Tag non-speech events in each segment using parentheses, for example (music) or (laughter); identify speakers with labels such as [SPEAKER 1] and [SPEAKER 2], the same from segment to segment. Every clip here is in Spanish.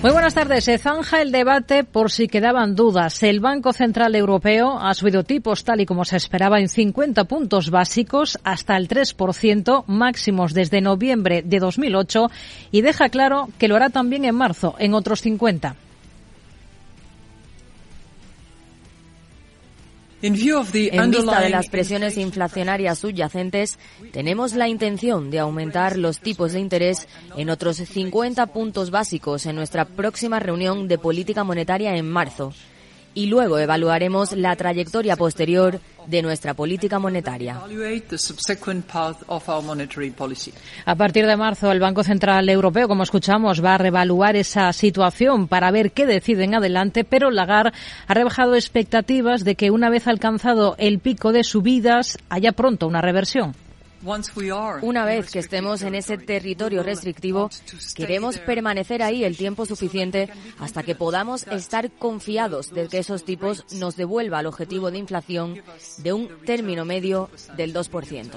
[SPEAKER 1] Muy buenas tardes. Se zanja el debate por si quedaban dudas. El Banco Central Europeo ha subido tipos tal y como se esperaba en 50 puntos básicos hasta el 3%, máximos desde noviembre de 2008 y deja claro que lo hará también en marzo, en otros 50.
[SPEAKER 2] En vista de las presiones inflacionarias subyacentes, tenemos la intención de aumentar los tipos de interés en otros 50 puntos básicos en nuestra próxima reunión de política monetaria en marzo y luego evaluaremos la trayectoria posterior de nuestra política monetaria.
[SPEAKER 1] A partir de marzo, el Banco Central Europeo, como escuchamos, va a revaluar esa situación para ver qué deciden adelante, pero Lagarde ha rebajado expectativas de que una vez alcanzado el pico de subidas haya pronto una reversión.
[SPEAKER 2] Una vez que estemos en ese territorio restrictivo, queremos permanecer ahí el tiempo suficiente hasta que podamos estar confiados de que esos tipos nos devuelva el objetivo de inflación de un término medio del 2%.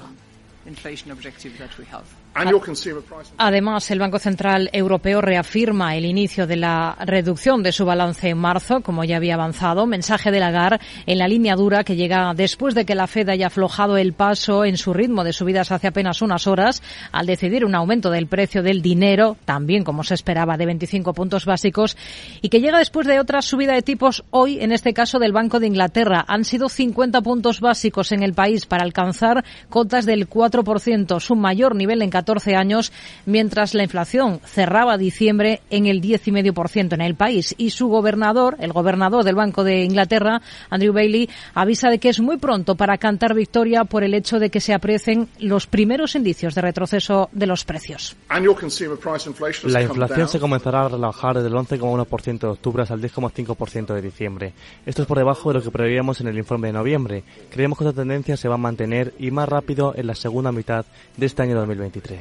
[SPEAKER 1] Además, el Banco Central Europeo reafirma el inicio de la reducción de su balance en marzo, como ya había avanzado. Mensaje de Lagarde en la línea dura que llega después de que la Fed haya aflojado el paso en su ritmo de subidas hace apenas unas horas al decidir un aumento del precio del dinero, también como se esperaba, de 25 puntos básicos, y que llega después de otra subida de tipos hoy, en este caso del Banco de Inglaterra. Han sido 50 puntos básicos en el país para alcanzar cotas del 4%, su mayor nivel en 14 años, mientras la inflación cerraba diciembre en el 10,5% en el país. Y su gobernador, el gobernador del Banco de Inglaterra, Andrew Bailey, avisa de que es muy pronto para cantar victoria por el hecho de que se aprecien los primeros indicios de retroceso de los precios.
[SPEAKER 3] La inflación se comenzará a relajar desde el 11,1% de octubre hasta el 10,5% de diciembre. Esto es por debajo de lo que preveíamos en el informe de noviembre. Creemos que esta tendencia se va a mantener y más rápido en la segunda mitad de este año 2023.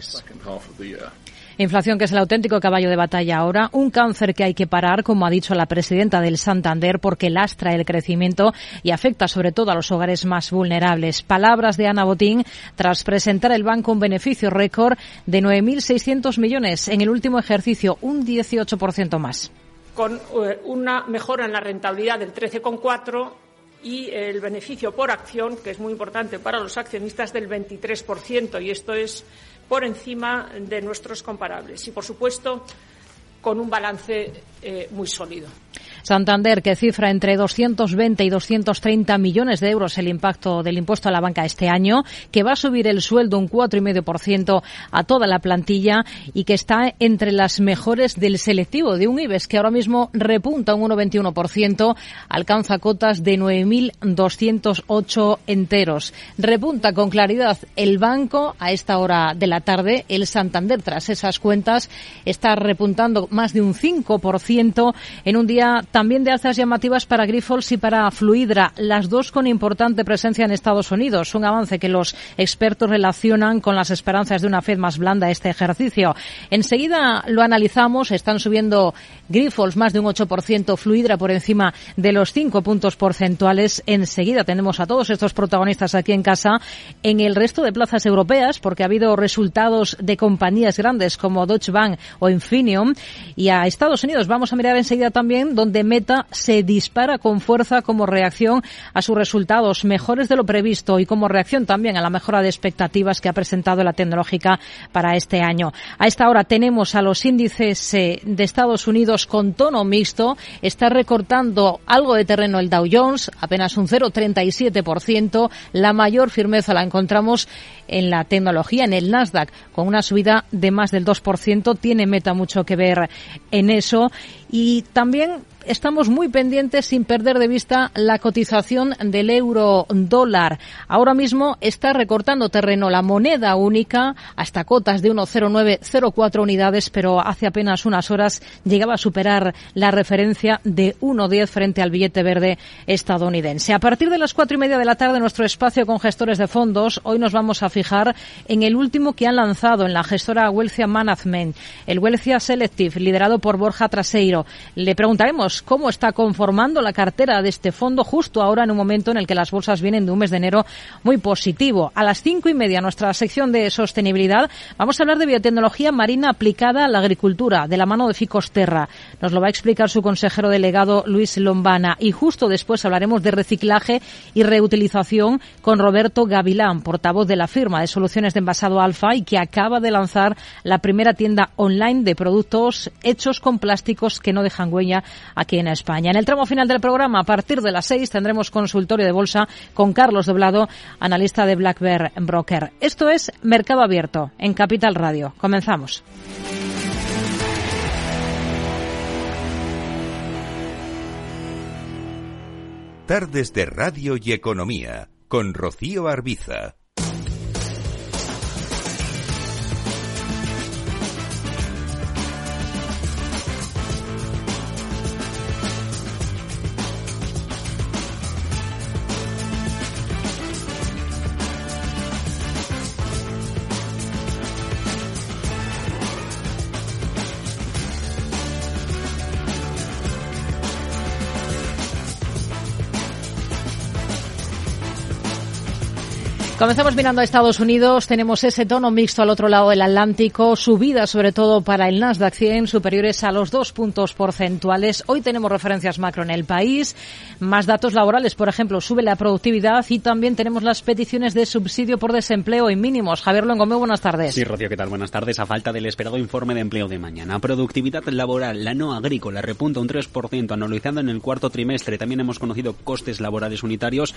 [SPEAKER 1] Inflación que es el auténtico caballo de batalla ahora, un cáncer que hay que parar, como ha dicho la presidenta del Santander, porque lastra el crecimiento y afecta sobre todo a los hogares más vulnerables. Palabras de Ana Botín tras presentar el banco un beneficio récord de 9.600 millones en el último ejercicio, un 18% más.
[SPEAKER 4] Con eh, una mejora en la rentabilidad del 13,4 y el beneficio por acción, que es muy importante para los accionistas, del 23%. Y esto es por encima de nuestros comparables. Y, por supuesto, con un balance eh, muy sólido.
[SPEAKER 1] Santander, que cifra entre 220 y 230 millones de euros el impacto del impuesto a la banca este año, que va a subir el sueldo un 4,5% a toda la plantilla y que está entre las mejores del selectivo de un IBEX que ahora mismo repunta un 1,21%, alcanza cotas de 9.208 enteros. Repunta con claridad el banco a esta hora de la tarde. El Santander, tras esas cuentas, está repuntando más de un 5% en un día también de alzas llamativas para Grifols y para Fluidra, las dos con importante presencia en Estados Unidos. Un avance que los expertos relacionan con las esperanzas de una Fed más blanda este ejercicio. Enseguida lo analizamos. Están subiendo Grifols más de un 8%, Fluidra por encima de los 5 puntos porcentuales. Enseguida tenemos a todos estos protagonistas aquí en casa en el resto de plazas europeas porque ha habido resultados de compañías grandes como Deutsche Bank o Infineon y a Estados Unidos vamos a mirar enseguida también donde Meta se dispara con fuerza como reacción a sus resultados mejores de lo previsto y como reacción también a la mejora de expectativas que ha presentado la tecnológica para este año. A esta hora tenemos a los índices eh, de Estados Unidos con tono mixto. Está recortando algo de terreno el Dow Jones, apenas un 0,37%. La mayor firmeza la encontramos en la tecnología, en el Nasdaq, con una subida de más del 2%. Tiene Meta mucho que ver en eso Y también estamos muy pendientes sin perder de vista la cotización del euro dólar. Ahora mismo está recortando terreno la moneda única hasta cotas de 1,0904 unidades, pero hace apenas unas horas llegaba a superar la referencia de 1,10 frente al billete verde estadounidense. A partir de las cuatro y media de la tarde, nuestro espacio con gestores de fondos, hoy nos vamos a fijar en el último que han lanzado en la gestora Wealthia Management, el Wealthia Selective, liderado por Borja Traseiro. Le preguntaremos cómo está conformando la cartera de este fondo justo ahora en un momento en el que las bolsas vienen de un mes de enero muy positivo. A las cinco y media, nuestra sección de sostenibilidad, vamos a hablar de biotecnología marina aplicada a la agricultura, de la mano de Ficosterra. Nos lo va a explicar su consejero delegado Luis Lombana. Y justo después hablaremos de reciclaje y reutilización con Roberto Gavilán, portavoz de la firma de soluciones de envasado Alfa y que acaba de lanzar la primera tienda online de productos hechos con plásticos que no dejan huella aquí en España. En el tramo final del programa, a partir de las seis, tendremos consultorio de bolsa con Carlos Doblado, analista de Black Bear Broker. Esto es Mercado Abierto en Capital Radio. Comenzamos.
[SPEAKER 5] Tardes de Radio y Economía con Rocío Arbiza.
[SPEAKER 1] Comenzamos mirando a Estados Unidos. Tenemos ese tono mixto al otro lado del Atlántico. Subidas, sobre todo para el Nasdaq 100, superiores a los dos puntos porcentuales. Hoy tenemos referencias macro en el país. Más datos laborales, por ejemplo, sube la productividad y también tenemos las peticiones de subsidio por desempleo y mínimos. Javier Longomeo, buenas tardes.
[SPEAKER 6] Sí, Rocío, ¿qué tal? Buenas tardes. A falta del esperado informe de empleo de mañana. Productividad laboral, la no agrícola, repunta un 3%, analizando en el cuarto trimestre. También hemos conocido costes laborales unitarios,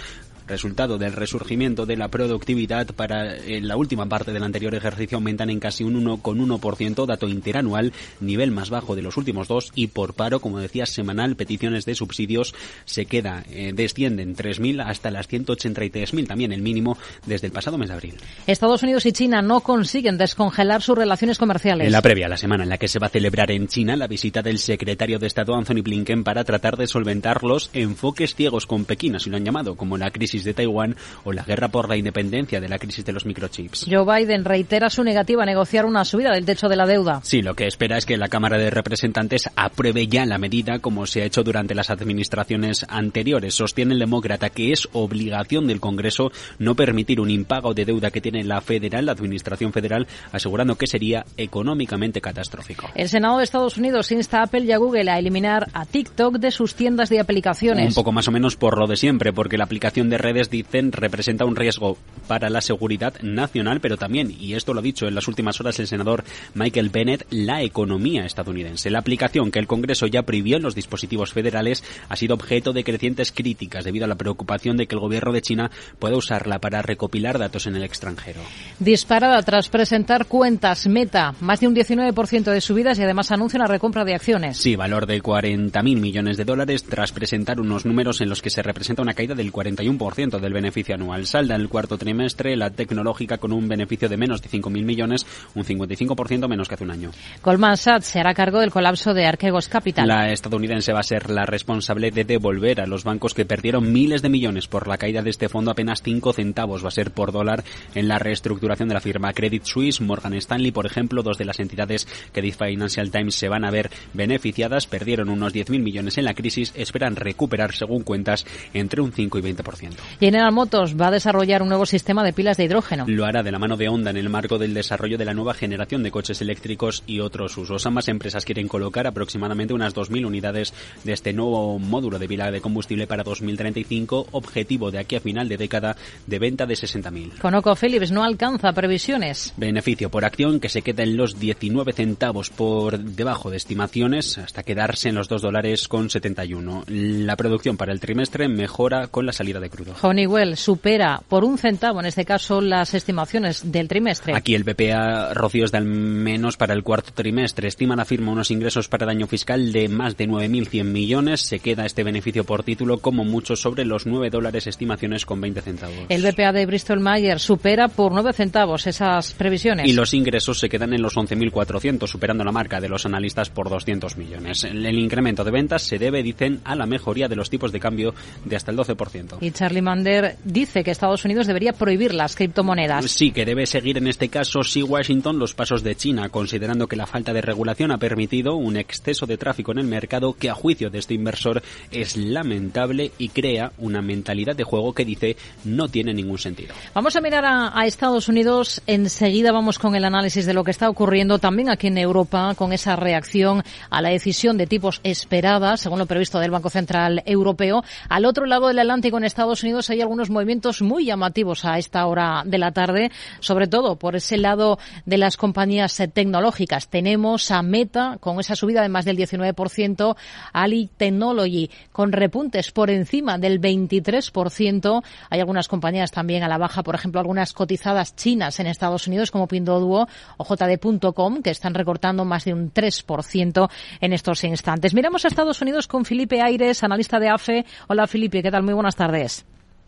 [SPEAKER 6] resultado del resurgimiento de la productividad productividad para eh, la última parte del anterior ejercicio aumentan en casi un 1,1%, dato interanual, nivel más bajo de los últimos dos, y por paro, como decía, semanal, peticiones de subsidios se queda, eh, descienden 3.000 hasta las 183.000, también el mínimo desde el pasado mes de abril.
[SPEAKER 1] Estados Unidos y China no consiguen descongelar sus relaciones comerciales.
[SPEAKER 6] En la previa, la semana en la que se va a celebrar en China la visita del secretario de Estado Anthony Blinken para tratar de solventar los enfoques ciegos con Pekín, así lo han llamado, como la crisis de Taiwán o la guerra por la independencia de la crisis de los microchips.
[SPEAKER 1] Joe Biden reitera su negativa a negociar una subida del techo de la deuda.
[SPEAKER 6] Sí, lo que espera es que la Cámara de Representantes apruebe ya la medida como se ha hecho durante las administraciones anteriores. Sostiene el demócrata que es obligación del Congreso no permitir un impago de deuda que tiene la federal, la Administración Federal, asegurando que sería económicamente catastrófico.
[SPEAKER 1] El Senado de Estados Unidos insta a Apple y a Google a eliminar a TikTok de sus tiendas de aplicaciones.
[SPEAKER 6] Un poco más o menos por lo de siempre, porque la aplicación de redes, dicen, representa un riesgo para la seguridad nacional, pero también, y esto lo ha dicho en las últimas horas el senador Michael Bennett, la economía estadounidense. La aplicación que el Congreso ya prohibió en los dispositivos federales ha sido objeto de crecientes críticas debido a la preocupación de que el gobierno de China pueda usarla para recopilar datos en el extranjero.
[SPEAKER 1] Disparada tras presentar cuentas Meta, más de un 19% de subidas y además anuncia una recompra de acciones.
[SPEAKER 6] Sí, valor de 40.000 millones de dólares tras presentar unos números en los que se representa una caída del 41% del beneficio anual. Salda en el cuarto trimestre la tecnológica con un beneficio de menos de 5.000 millones, un 55% menos que hace un año.
[SPEAKER 1] Goldman Sachs se hará cargo del colapso de Archegos Capital.
[SPEAKER 6] La estadounidense va a ser la responsable de devolver a los bancos que perdieron miles de millones por la caída de este fondo apenas 5 centavos va a ser por dólar en la reestructuración de la firma Credit Suisse, Morgan Stanley, por ejemplo, dos de las entidades que dice Financial Times se van a ver beneficiadas, perdieron unos 10.000 millones en la crisis, esperan recuperar según cuentas entre un 5 y 20%.
[SPEAKER 1] General Motors va a desarrollar un nuevo sistema de pilas de hidrógeno.
[SPEAKER 6] Lo hará de la mano de Honda en el marco del desarrollo de la nueva generación de coches eléctricos y otros usos. Ambas empresas quieren colocar aproximadamente unas 2.000 unidades de este nuevo módulo de pila de combustible para 2035, objetivo de aquí a final de década de venta de 60.000.
[SPEAKER 1] Conoco Philips no alcanza previsiones.
[SPEAKER 6] Beneficio por acción que se queda en los 19 centavos por debajo de estimaciones hasta quedarse en los 2 dólares con 71. La producción para el trimestre mejora con la salida de crudo.
[SPEAKER 1] Honeywell supera por un centavo, en este caso, las estimaciones del trimestre.
[SPEAKER 6] Aquí el BPA, Rocío, es de al menos para el cuarto trimestre. Estima la firma unos ingresos para el año fiscal de más de 9.100 millones. Se queda este beneficio por título como mucho sobre los 9 dólares estimaciones con 20 centavos.
[SPEAKER 1] El BPA de Bristol Myers supera por 9 centavos esas previsiones.
[SPEAKER 6] Y los ingresos se quedan en los 11.400, superando la marca de los analistas por 200 millones. El incremento de ventas se debe, dicen, a la mejoría de los tipos de cambio de hasta el 12%.
[SPEAKER 1] Y Charlie Mander dice que Estados Unidos debería prohibir las criptomonedas.
[SPEAKER 6] Sí, que debe seguir en este caso sí Washington los pasos de China, considerando que la falta de regulación ha permitido un exceso de tráfico en el mercado que a juicio de este inversor es lamentable y crea una mentalidad de juego que dice no tiene ningún sentido.
[SPEAKER 1] Vamos a mirar a, a Estados Unidos. Enseguida vamos con el análisis de lo que está ocurriendo también aquí en Europa con esa reacción a la decisión de tipos esperada, según lo previsto del Banco Central Europeo. Al otro lado del Atlántico, en Estados Unidos, hay algunos movimientos muy llamativos a esta hora de la tarde, sobre todo por ese lado de las compañías tecnológicas. Tenemos a Meta con esa subida de más del 19%, Ali Technology con repuntes por encima del 23%. Hay algunas compañías también a la baja, por ejemplo, algunas cotizadas chinas en Estados Unidos como Pinduoduo o JD.com que están recortando más de un 3% en estos instantes. Miramos a Estados Unidos con Felipe Aires, analista de AFE. Hola Felipe, ¿qué tal? Muy buenas tardes.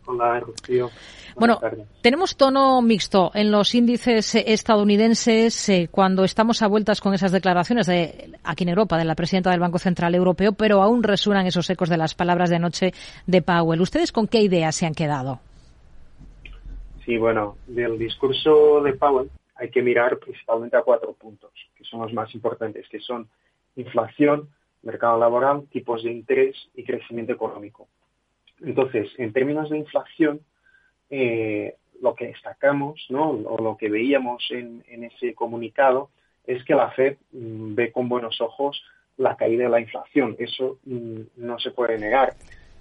[SPEAKER 7] Hola, Rocío.
[SPEAKER 1] Bueno, tenemos tono mixto en los índices estadounidenses eh, cuando estamos a vueltas con esas declaraciones de aquí en Europa de la presidenta del Banco Central Europeo, pero aún resuenan esos ecos de las palabras de anoche de Powell. ¿Ustedes con qué ideas se han quedado?
[SPEAKER 7] Sí, bueno, del discurso de Powell hay que mirar principalmente a cuatro puntos, que son los más importantes, que son inflación, mercado laboral, tipos de interés y crecimiento económico. Entonces, en términos de inflación, eh, lo que destacamos, o lo que veíamos en, ese comunicado, es que la Fed mm, ve con buenos ojos la caída de la inflación. Eso mm, no se puede negar.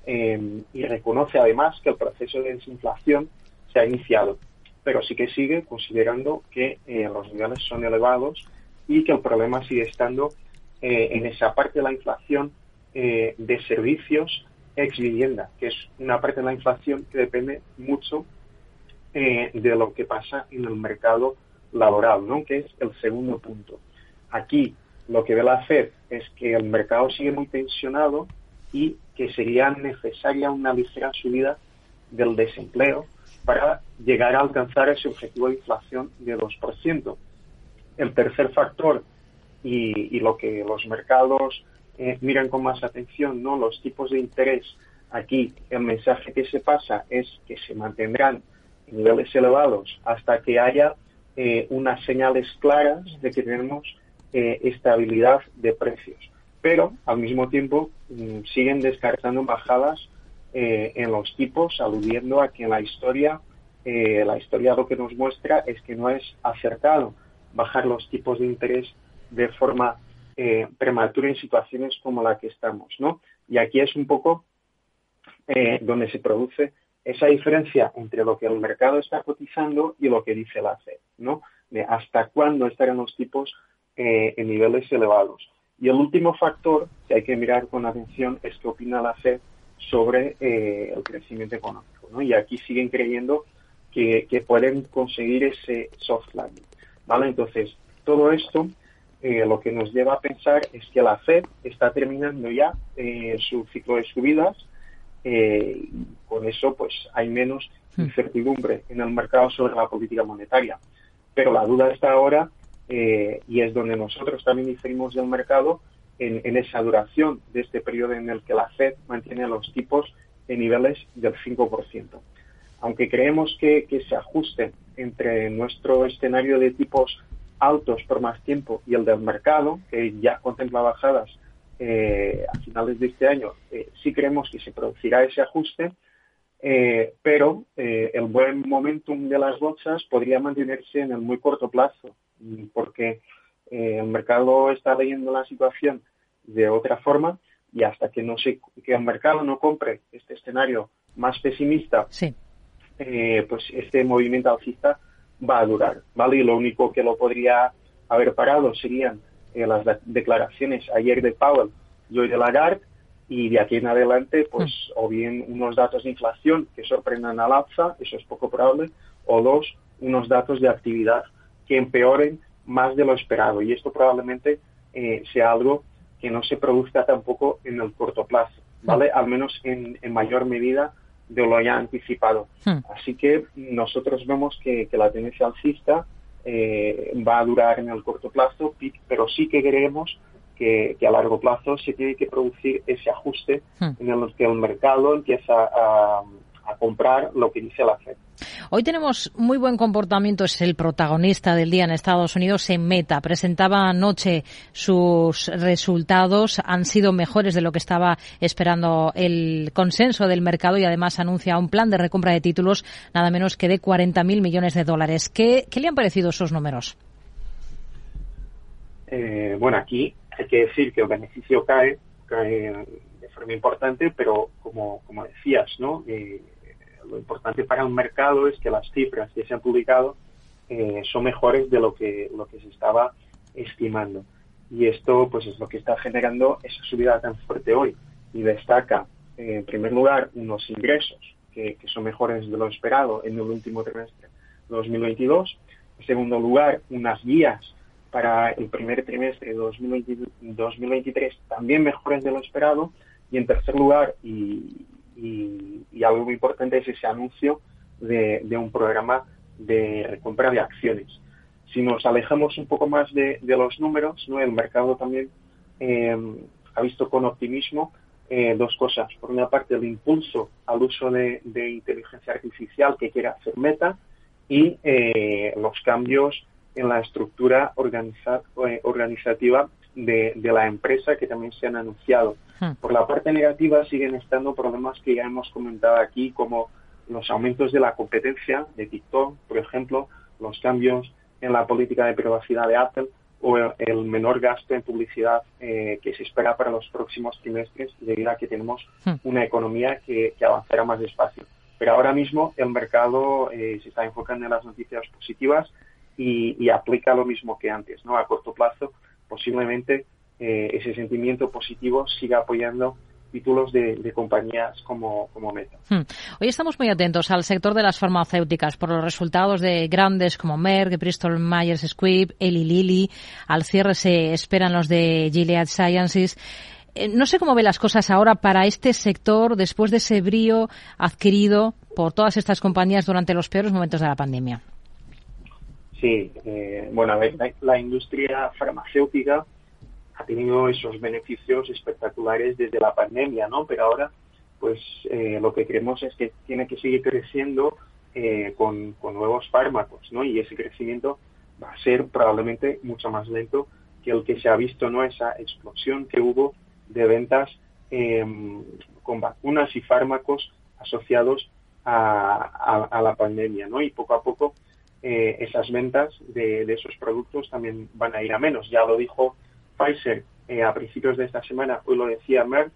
[SPEAKER 7] Eh, y reconoce además que el proceso de desinflación se ha iniciado, pero sí que sigue considerando que eh, los niveles son elevados y que el problema sigue estando en esa parte de la inflación de servicios ex vivienda, que es una parte de la inflación que depende mucho eh, de lo que pasa en el mercado laboral, ¿no? que es el segundo punto. Aquí lo que ve la Fed es que el mercado sigue muy tensionado y que sería necesaria una ligera subida del desempleo para llegar a alcanzar ese objetivo de inflación de 2%. El tercer factor y, y lo que los mercados eh, miran con más atención no los tipos de interés. Aquí el mensaje que se pasa es que se mantendrán en niveles elevados hasta que haya eh, unas señales claras de que tenemos eh, estabilidad de precios. Pero al mismo tiempo mm, siguen descartando bajadas en los tipos, aludiendo a que en la historia, la historia lo que nos muestra es que no es acertado bajar los tipos de interés de forma eh, prematura en situaciones como la que estamos, ¿no? Y aquí es un poco eh, donde se produce esa diferencia entre lo que el mercado está cotizando y lo que dice la FED, ¿no? Hasta cuándo estarán los tipos eh, en niveles elevados. Y el último factor que hay que mirar con atención es qué opina la FED sobre el crecimiento económico, ¿no? Y aquí siguen creyendo que, que pueden conseguir ese soft landing, ¿vale? Entonces, todo esto eh, lo que nos lleva a pensar es que la Fed está terminando ya eh, su ciclo de subidas eh, y con eso pues hay menos incertidumbre en el mercado sobre la política monetaria. Pero la duda está ahora y es donde nosotros también diferimos del mercado en, esa duración de este periodo en el que la Fed mantiene los tipos en niveles del 5%. Aunque creemos que, que se ajuste entre nuestro escenario de tipos altos por más tiempo y el del mercado, que ya contempla bajadas eh, a finales de este año, eh, sí creemos que se producirá ese ajuste, eh, pero el buen momentum de las bolsas podría mantenerse en el muy corto plazo, porque el mercado está leyendo la situación de otra forma y hasta que no se, que el mercado no compre este escenario más pesimista, pues este movimiento alcista va a durar, ¿vale? Y lo único que lo podría haber parado serían eh, las declaraciones ayer de Powell y hoy de Lagarde, y de aquí en adelante, pues mm. o bien unos datos de inflación que sorprendan al alza, eso es poco probable, o dos, unos datos de actividad que empeoren más de lo esperado. Y esto probablemente eh, sea algo que no se produzca tampoco en el corto plazo, ¿vale? Mm. Al menos en, mayor medida de lo ya anticipado. Mm. Así que nosotros vemos que, la tendencia alcista eh, va a durar en el corto plazo, pero sí que queremos que, a largo plazo se tiene que producir ese ajuste hmm. en el que el mercado empieza a, comprar lo que dice la FED.
[SPEAKER 1] Hoy tenemos muy buen comportamiento, es el protagonista del día en Estados Unidos en Meta. Presentaba anoche sus resultados, han sido mejores de lo que estaba esperando el consenso del mercado y además anuncia un plan de recompra de títulos nada menos que de 40.000 millones de dólares. ¿Qué, le han parecido esos números?
[SPEAKER 7] Eh, bueno, aquí hay que decir que el beneficio cae, cae de forma importante, pero como, como decías, ¿no? Eh, lo importante para el mercado es que las cifras que se han publicado eh, son mejores de lo que, lo que se estaba estimando. Y esto pues es lo que está generando esa subida tan fuerte hoy. Y destaca, en primer lugar, unos ingresos que, que son mejores de lo esperado en el último trimestre de 2022. En segundo lugar, unas guías para el primer trimestre de 2023 también mejores de lo esperado. Y en tercer lugar, y, algo muy importante, es ese anuncio de, un programa de recompra de acciones. Si nos alejamos un poco más de, los números, ¿no? el mercado también eh, ha visto con optimismo eh, dos cosas. Por una parte, el impulso al uso de, inteligencia artificial que quiere hacer Meta y eh, los cambios en la estructura organizativa de, la empresa que también se han anunciado. Hmm. Por la parte negativa siguen estando problemas que ya hemos comentado aquí, como los aumentos de la competencia de TikTok, por ejemplo, los cambios en la política de privacidad de Apple o el, menor gasto en publicidad eh, que se espera para los próximos trimestres debido a que tenemos hmm. una economía que, avanzará más despacio. Pero ahora mismo el mercado eh, se está enfocando en las noticias positivas y, aplica lo mismo que antes, ¿no? A corto plazo, posiblemente eh, ese sentimiento positivo siga apoyando títulos de, compañías como, como Meta.
[SPEAKER 1] Hmm. Hoy estamos muy atentos al sector de las farmacéuticas por los resultados de grandes como Merck, Bristol Myers Squibb, Eli Lilly. Al cierre se esperan los de Gilead Sciences. Eh, no sé cómo ve las cosas ahora para este sector después de ese brío adquirido por todas estas compañías durante los peores momentos de la pandemia.
[SPEAKER 7] Sí, eh, bueno, la, la, industria farmacéutica ha tenido esos beneficios espectaculares desde la pandemia, ¿no? Pero ahora, pues eh, lo que creemos es que tiene que seguir creciendo eh, con, nuevos fármacos, ¿no? Y ese crecimiento va a ser probablemente mucho más lento que el que se ha visto, ¿no? Esa explosión que hubo de ventas em, con vacunas y fármacos asociados a, a, la pandemia, ¿no? Y poco a poco eh, esas ventas de, esos productos también van a ir a menos. Ya lo dijo Pfizer eh, a principios de esta semana, hoy lo decía Merck,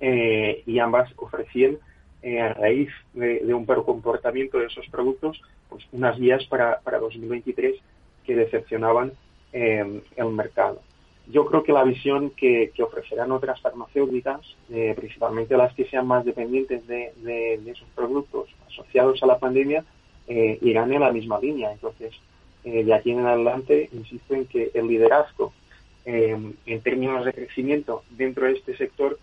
[SPEAKER 7] eh, y ambas ofrecían a raíz de, un peor comportamiento de esos productos, pues unas guías para, para 2023 que decepcionaban el mercado. Yo creo que la visión que, ofrecerán otras farmacéuticas, principalmente las que sean más dependientes de, esos productos asociados a la pandemia, eh, irán en la misma línea. Entonces, eh, de aquí en adelante, insisto en que el liderazgo eh, en términos de crecimiento dentro de este sector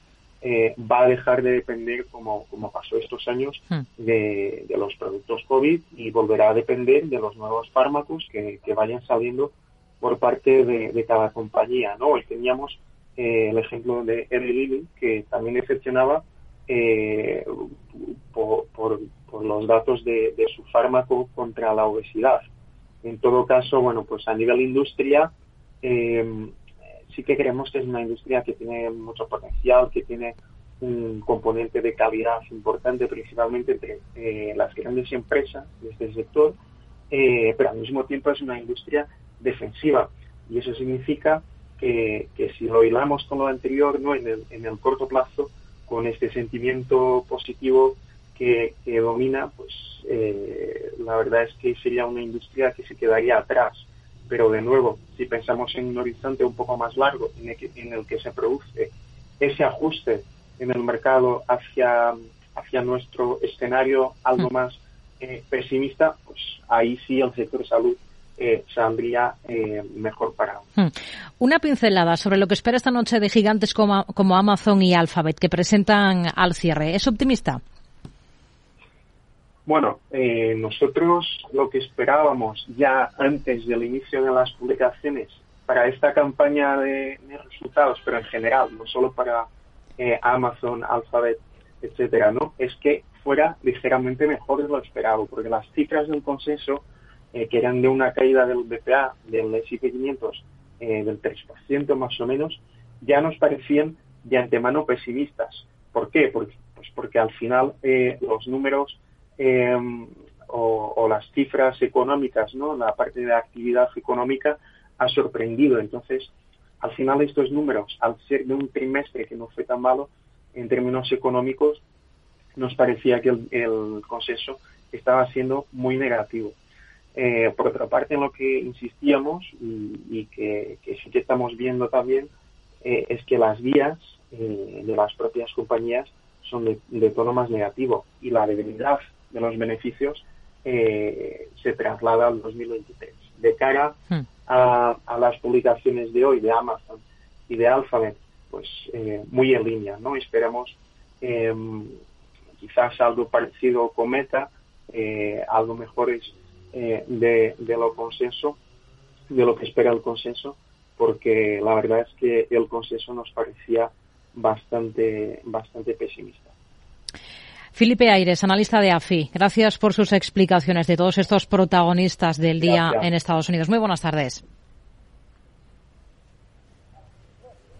[SPEAKER 7] va a dejar de depender, como, como pasó estos años, hmm. de, los productos COVID y volverá a depender de los nuevos fármacos que, vayan saliendo por parte de, cada compañía. ¿no? Hoy teníamos el ejemplo de Eli Lilly, que también decepcionaba por, por, por los datos de, su fármaco contra la obesidad. En todo caso, bueno, pues a nivel industria, eh, sí que creemos que es una industria que tiene mucho potencial, que tiene un componente de calidad importante, principalmente entre eh, las grandes empresas de este sector, eh, pero al mismo tiempo es una industria defensiva. Y eso significa que, si lo hilamos con lo anterior, ¿no? en, el, en el corto plazo, con este sentimiento positivo que, domina, pues eh, la verdad es que sería una industria que se quedaría atrás. Pero de nuevo, si pensamos en un horizonte un poco más largo en el que, se produce ese ajuste en el mercado hacia, hacia nuestro escenario algo mm. más eh, pesimista, pues ahí sí el sector salud eh, saldría eh, mejor parado. Hmm.
[SPEAKER 1] Una pincelada sobre lo que espera esta noche de gigantes como, como Amazon y Alphabet que presentan al cierre. ¿Es optimista?
[SPEAKER 7] Bueno, eh, nosotros lo que esperábamos ya antes del inicio de las publicaciones para esta campaña de, resultados, pero en general, no solo para eh, Amazon, Alphabet, etcétera, ¿no? Es que fuera ligeramente mejor de lo esperado, porque las cifras del consenso, eh, que eran de una caída del BPA del S&P 500 del 3% más o menos, ya nos parecían de antemano pesimistas. ¿Por qué? Porque, pues porque al final los números Em, o, las cifras económicas, ¿no? La parte de actividad económica ha sorprendido. Entonces, al final estos números, al ser de un trimestre que no fue tan malo en términos económicos, nos parecía que el, consenso estaba siendo muy negativo. Eh, por otra parte, en lo que insistíamos y, que, sí que estamos viendo también eh, es que las vías eh, de las propias compañías son de, de, tono más negativo y la debilidad de los beneficios eh, se traslada al 2023. De cara hmm. a, las publicaciones de hoy de Amazon y de Alphabet, pues eh, muy en línea, ¿no? Esperamos em, quizás algo parecido con Meta, eh, algo mejores de, de lo consenso, de lo que espera el consenso, porque la verdad es que el consenso nos parecía bastante, bastante pesimista.
[SPEAKER 1] Felipe Aires, analista de AFI, gracias por sus explicaciones de todos estos protagonistas del día en Estados Unidos. Muy buenas tardes.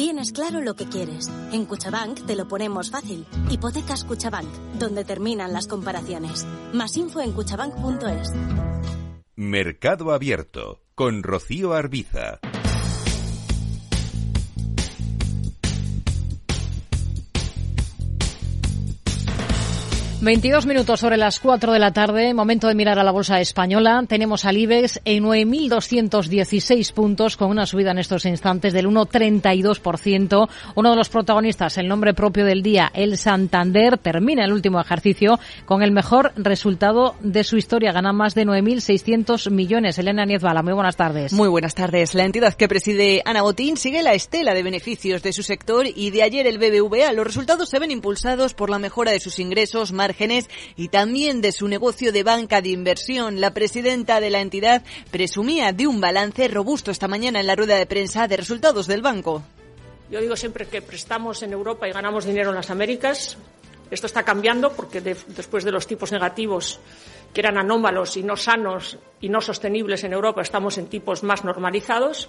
[SPEAKER 8] Tienes claro lo que quieres. En Cuchabank te lo ponemos fácil. Hipotecas Cuchabank, donde terminan las comparaciones. Más info en cuchabank.es.
[SPEAKER 5] Mercado Abierto con Rocío Arbiza.
[SPEAKER 1] 22 minutos sobre las 4 de la tarde, momento de mirar a la bolsa española. Tenemos al IBEX en 9.216 puntos con una subida en estos instantes del 1,32%. Uno de los protagonistas, el nombre propio del día, el Santander, termina el último ejercicio con el mejor resultado de su historia. Gana más de 9.600 millones. Elena Niezbala, muy buenas tardes.
[SPEAKER 9] Muy buenas tardes. La entidad que preside Ana Botín sigue la estela de beneficios de su sector y de ayer el BBVA. Los resultados se ven impulsados por la mejora de sus ingresos, y también de su negocio de banca de inversión. La presidenta de la entidad presumía de un balance robusto esta mañana en la rueda de prensa de resultados del banco.
[SPEAKER 4] Yo digo siempre que prestamos en Europa y ganamos dinero en las Américas. Esto está cambiando porque después de los tipos negativos que eran anómalos y no sanos y no sostenibles en Europa, estamos en tipos más normalizados.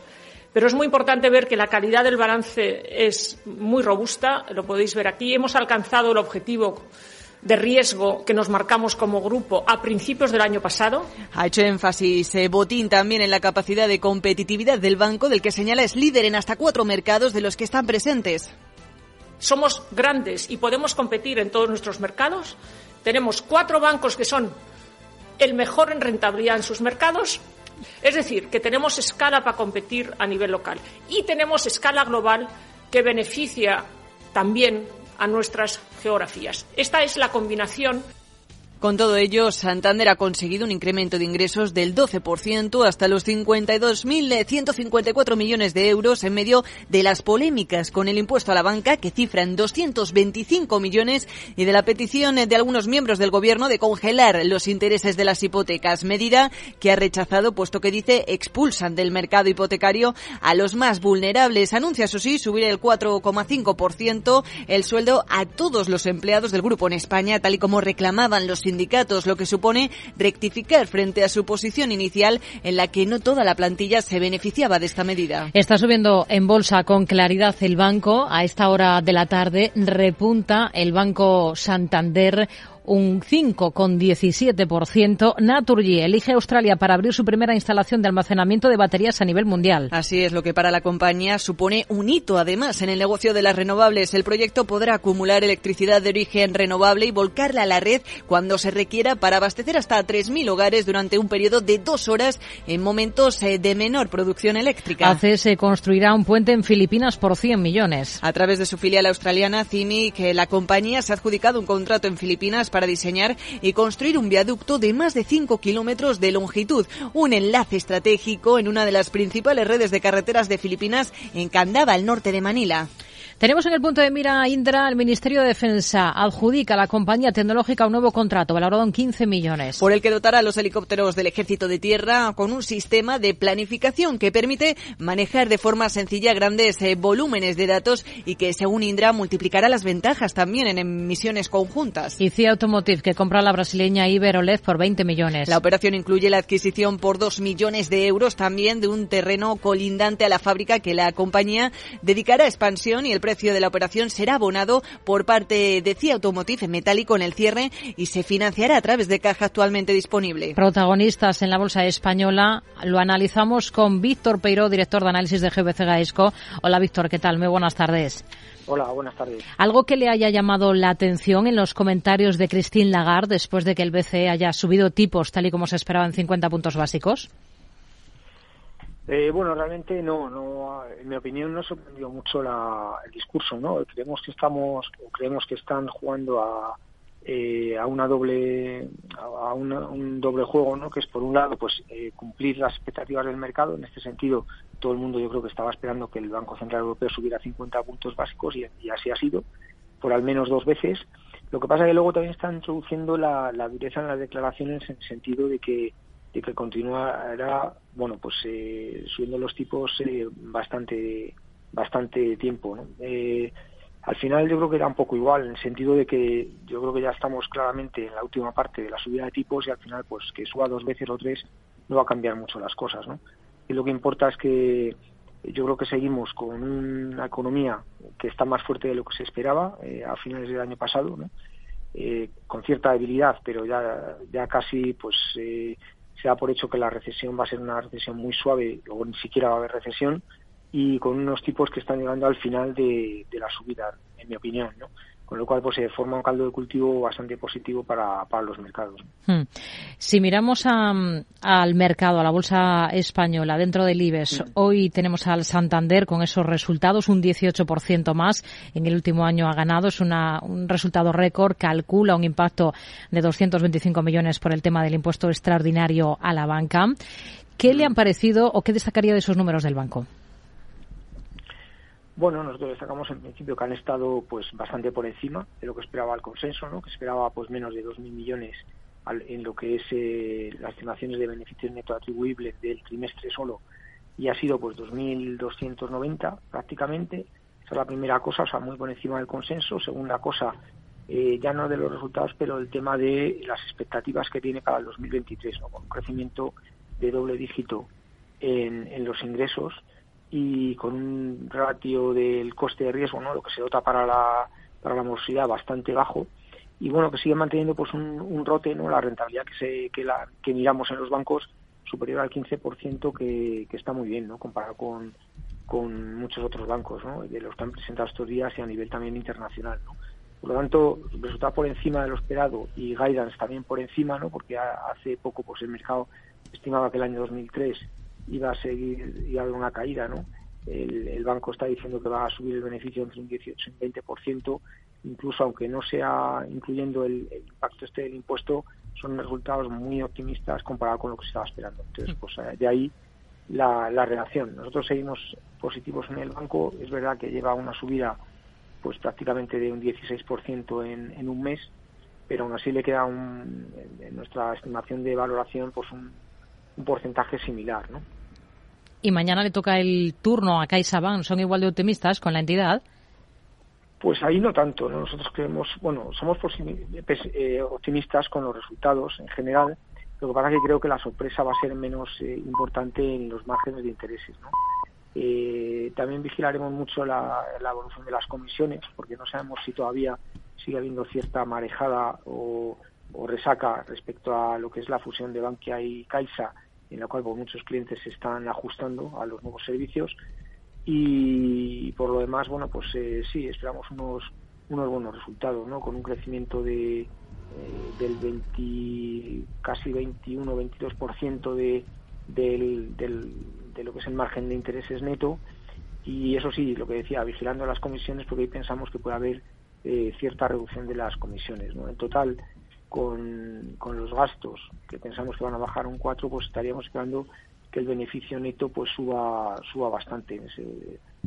[SPEAKER 4] Pero es muy importante ver que la calidad del balance es muy robusta, lo podéis ver aquí. Hemos alcanzado el objetivo de riesgo que nos marcamos como grupo a principios del año pasado.
[SPEAKER 9] Ha hecho énfasis eh, Botín también en la capacidad de competitividad del banco, del que señala es líder en hasta cuatro mercados de los que están presentes.
[SPEAKER 4] Somos grandes y podemos competir en todos nuestros mercados. Tenemos cuatro bancos que son el mejor en rentabilidad en sus mercados. Es decir, que tenemos escala para competir a nivel local y tenemos escala global que beneficia también a nuestras geografías. Esta es la combinación
[SPEAKER 9] Con todo ello, Santander ha conseguido un incremento de ingresos del 12% hasta los 52.154 millones de euros en medio de las polémicas con el impuesto a la banca que cifran 225 millones y de la petición de algunos miembros del gobierno de congelar los intereses de las hipotecas, medida que ha rechazado puesto que dice expulsan del mercado hipotecario a los más vulnerables. Anuncia, eso sí, subir el 4,5% el sueldo a todos los empleados del grupo en España, tal y como reclamaban los sindicatos, lo que supone rectificar frente a su posición inicial en la que no toda la plantilla se beneficiaba de esta medida.
[SPEAKER 1] Está subiendo en bolsa con claridad el banco. A esta hora de la tarde repunta el Banco Santander un 5,17%. Naturgy elige Australia para abrir su primera instalación de almacenamiento de baterías a nivel mundial.
[SPEAKER 9] Así es, lo que para la compañía supone un hito, además, en el negocio de las renovables. El proyecto podrá acumular electricidad de origen renovable y volcarla a la red cuando se requiera para abastecer hasta 3.000 hogares durante un periodo de dos horas en momentos eh, de menor producción eléctrica.
[SPEAKER 1] ACS construirá un puente en Filipinas por 100 millones.
[SPEAKER 9] A través de su filial australiana, CIMIC, la compañía se ha adjudicado un contrato en Filipinas para diseñar y construir un viaducto de más de 5 kilómetros de longitud, un enlace estratégico en una de las principales redes de carreteras de Filipinas en Candaba, al norte de Manila.
[SPEAKER 1] Tenemos en el punto de mira, Indra, el Ministerio de Defensa adjudica a la compañía tecnológica un nuevo contrato valorado en 15 millones.
[SPEAKER 9] Por el que dotará a los helicópteros del Ejército de Tierra con un sistema de planificación que permite manejar de forma sencilla grandes eh, volúmenes de datos y que, según Indra, multiplicará las ventajas también en misiones conjuntas.
[SPEAKER 1] Y CIA Automotive, que compra la brasileña Iberolez por 20 millones.
[SPEAKER 9] La operación incluye la adquisición por 2 millones de euros también de un terreno colindante a la fábrica que la compañía dedicará a expansión y el precio de la operación será abonado por parte de CIA Automotive metálico en el cierre y se financiará a través de caja actualmente disponible.
[SPEAKER 1] Protagonistas en la bolsa española lo analizamos con Víctor Peiro, director de análisis de GBC Gaesco. Hola Víctor, ¿qué tal? Muy buenas tardes.
[SPEAKER 10] Hola, buenas tardes.
[SPEAKER 1] ¿Algo que le haya llamado la atención en los comentarios de Christine Lagarde después de que el BCE haya subido tipos tal y como se esperaba en 50 puntos básicos?
[SPEAKER 10] Eh, bueno, realmente no, no, en mi opinión no sorprendió mucho la, el discurso, ¿no? Creemos que estamos, creemos que están jugando a, eh, a una doble, a un doble juego, ¿no? Que es por un lado, pues eh, cumplir las expectativas del mercado. En este sentido, todo el mundo yo creo que estaba esperando que el Banco Central Europeo subiera 50 puntos básicos y, así ha sido, por al menos dos veces. Lo que pasa es que luego también están introduciendo la, la dureza en las declaraciones en el sentido de que de que continuará, bueno, pues eh, subiendo los tipos eh, bastante bastante tiempo. Eh, al final yo creo que era un poco igual, en el sentido de que yo creo que ya estamos claramente en la última parte de la subida de tipos y al final pues que suba dos veces o tres no va a cambiar mucho las cosas, ¿no? Y lo que importa es que yo creo que seguimos con una economía que está más fuerte de lo que se esperaba eh, a finales del año pasado. Eh, con cierta debilidad, pero ya, ya casi pues eh, se por hecho que la recesión va a ser una recesión muy suave o ni siquiera va a haber recesión y con unos tipos que están llegando al final de, de la subida, en mi opinión, ¿no? Con lo cual pues se forma un caldo de cultivo bastante positivo para, para los mercados.
[SPEAKER 1] Hmm. Si miramos al mercado, a la bolsa española, dentro del IBEX, hmm. hoy tenemos al Santander con esos resultados, un 18% más en el último año ha ganado, es una, un resultado récord, calcula un impacto de 225 millones por el tema del impuesto extraordinario a la banca. ¿Qué le han parecido o qué destacaría de esos números del banco?
[SPEAKER 10] Bueno, nosotros destacamos en principio que han estado pues bastante por encima de lo que esperaba el consenso, ¿no? que esperaba pues menos de 2.000 millones en lo que es eh, las estimaciones de beneficios neto atribuibles del trimestre solo y ha sido pues 2.290 prácticamente. Esa es la primera cosa, o sea, muy por encima del consenso. Segunda cosa, eh, ya no de los resultados, pero el tema de las expectativas que tiene para el 2023, ¿no? con un crecimiento de doble dígito en los ingresos y con un ratio del coste de riesgo, ¿no? lo que se dota para la, para la morosidad bastante bajo y bueno que sigue manteniendo pues un, rote no la rentabilidad que se que la que miramos en los bancos superior al 15% que, que está muy bien no comparado con, con muchos otros bancos ¿no? de los que han presentado estos días y a nivel también internacional ¿no? por lo tanto resulta por encima de lo esperado y guidance también por encima no porque hace poco pues el mercado estimaba que el año 2003 iba a seguir, iba haber una caída, ¿no? el, banco está diciendo que va a subir el beneficio entre un 18 y un 20%, incluso aunque no sea incluyendo el, impacto este del impuesto, son resultados muy optimistas comparado con lo que se estaba esperando. Entonces, pues eh, de ahí la, la relación. Nosotros seguimos positivos en el banco, es verdad que lleva una subida pues prácticamente de un 16% en, en un mes, pero aún así le queda un, en nuestra estimación de valoración pues un, un porcentaje similar, ¿no?
[SPEAKER 1] Y mañana le toca el turno a CaixaBank. ¿Son igual de optimistas con la entidad?
[SPEAKER 10] Pues ahí no tanto. Nosotros creemos, bueno, somos eh, optimistas con los resultados en general. Lo que pasa es que creo que la sorpresa va a ser menos eh, importante en los márgenes de intereses. ¿no? Eh, también vigilaremos mucho la, evolución de las comisiones, porque no sabemos si todavía sigue habiendo cierta marejada o, o resaca respecto a lo que es la fusión de Bankia y Caixa en la cual pues, muchos clientes se están ajustando a los nuevos servicios y por lo demás, bueno, pues eh, sí, esperamos unos, unos buenos resultados, ¿no? Con un crecimiento de, eh, del 20, casi 21-22% de, del, del, de lo que es el margen de intereses neto y eso sí, lo que decía, vigilando las comisiones porque ahí pensamos que puede haber eh, cierta reducción de las comisiones, ¿no? En total, con, con los gastos, que pensamos que van a bajar un 4, pues estaríamos esperando que el beneficio neto pues suba suba bastante. si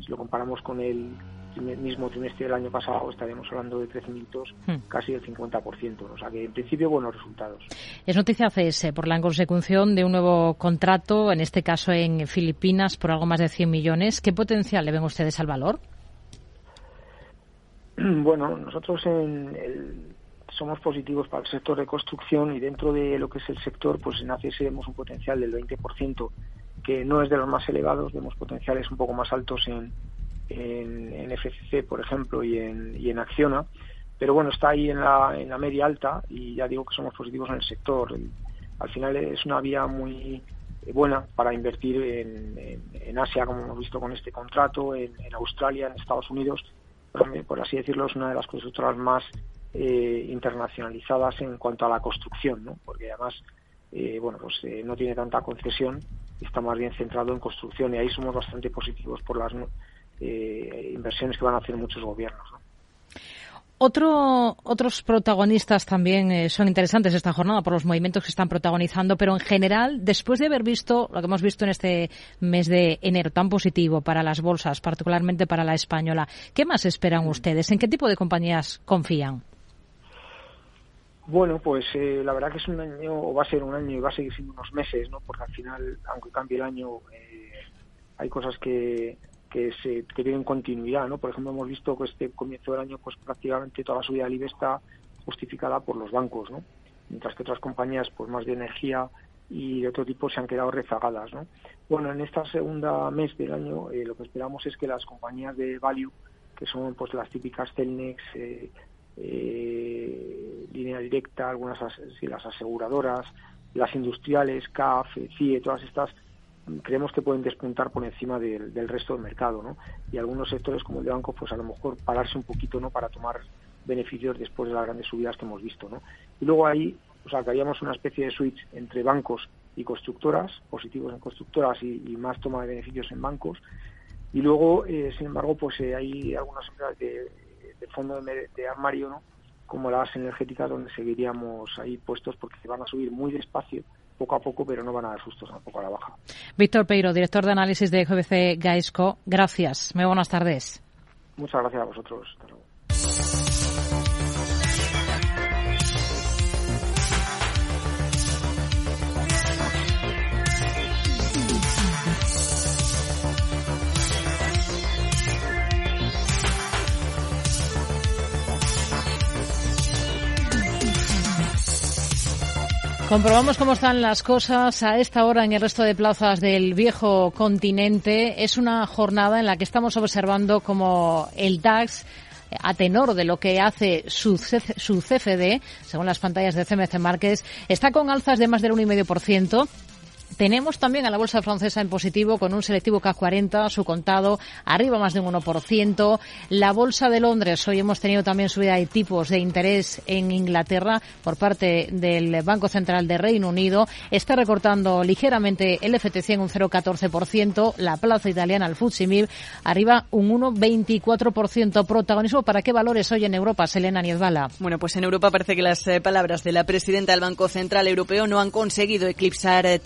[SPEAKER 10] lo comparamos con el mismo trimestre del año pasado, estaríamos hablando de crecimientos hmm. casi del 50%. O sea que en principio buenos resultados.
[SPEAKER 1] Es noticia CS por la consecución de un nuevo contrato, en este caso en Filipinas, por algo más de 100 millones. ¿Qué potencial le ven ustedes al valor? (clears throat)
[SPEAKER 10] Bueno, nosotros en el, somos positivos para el sector de construcción y dentro de lo que es el sector, pues en ACS vemos un potencial del 20%, que no es de los más elevados, vemos potenciales un poco más altos en, en, FCC, por ejemplo, y en, y en Acciona, pero bueno, está ahí en la, en la media alta y ya digo que somos positivos en el sector. al final es una vía muy buena para invertir en, en, Asia, como hemos visto con este contrato, en, Australia, en Estados Unidos, por así decirlo, es una de las constructoras más eh, internacionalizadas en cuanto a la construcción, ¿no? porque además eh, bueno, pues, eh, no tiene tanta concesión está más bien centrado en construcción y ahí somos bastante positivos por las inversiones que van a hacer muchos gobiernos.
[SPEAKER 1] Otro, otros protagonistas también son interesantes esta jornada por los movimientos que están protagonizando, pero en general, después de haber visto lo que hemos visto en este mes de enero tan positivo para las bolsas, particularmente para la española, ¿qué más esperan ustedes? ¿En qué tipo de compañías confían?
[SPEAKER 10] Bueno, pues eh, la verdad que es un año, o va a ser un año y va a seguir siendo unos meses, ¿no? Porque al final, aunque cambie el año, eh, hay cosas que, que, se, que tienen continuidad, ¿no? Por ejemplo, hemos visto que este comienzo del año, pues prácticamente toda la subida del IBE está justificada por los bancos, ¿no? Mientras que otras compañías, pues más de energía y de otro tipo, se han quedado rezagadas, ¿no? Bueno, en esta segunda mes del año, eh, lo que esperamos es que las compañías de value, que son pues las típicas Telnex, eh, eh, línea directa, algunas sí, las aseguradoras, las industriales, CAF, CIE, todas estas creemos que pueden despuntar por encima del, resto del mercado, ¿no? Y algunos sectores como el de banco, pues a lo mejor pararse un poquito, ¿no? Para tomar beneficios después de las grandes subidas que hemos visto, ¿no? Y luego ahí, o sea, que haríamos una especie de switch entre bancos y constructoras, positivos en constructoras y, más toma de beneficios en bancos. Y luego, eh, sin embargo, pues eh, hay algunas empresas de de fondo de, armario, ¿no? como las energéticas, donde seguiríamos ahí puestos porque van a subir muy despacio, poco a poco, pero no van a dar sustos tampoco a la baja.
[SPEAKER 1] Víctor Peiro, director de análisis de GBC Gaisco, gracias. Muy buenas tardes.
[SPEAKER 10] Muchas gracias a vosotros.
[SPEAKER 1] Comprobamos cómo están las cosas a esta hora en el resto de plazas del viejo continente. Es una jornada en la que estamos observando como el DAX a tenor de lo que hace su, su CFD, según las pantallas de CMC Márquez, está con alzas de más del 1,5%. Tenemos también a la bolsa francesa en positivo con un selectivo CAC 40, su contado arriba más de un 1%. La bolsa de Londres, hoy hemos tenido también subida de tipos de interés en Inglaterra por parte del Banco Central de Reino Unido. Está recortando ligeramente el FTC en un 0,14%. La plaza italiana, el FTSE arriba un 1,24%. Protagonismo para qué valores hoy en Europa, Selena Niezbala.
[SPEAKER 9] Bueno, pues en Europa parece que las eh, palabras de la presidenta del Banco Central Europeo no han conseguido eclipsar eh,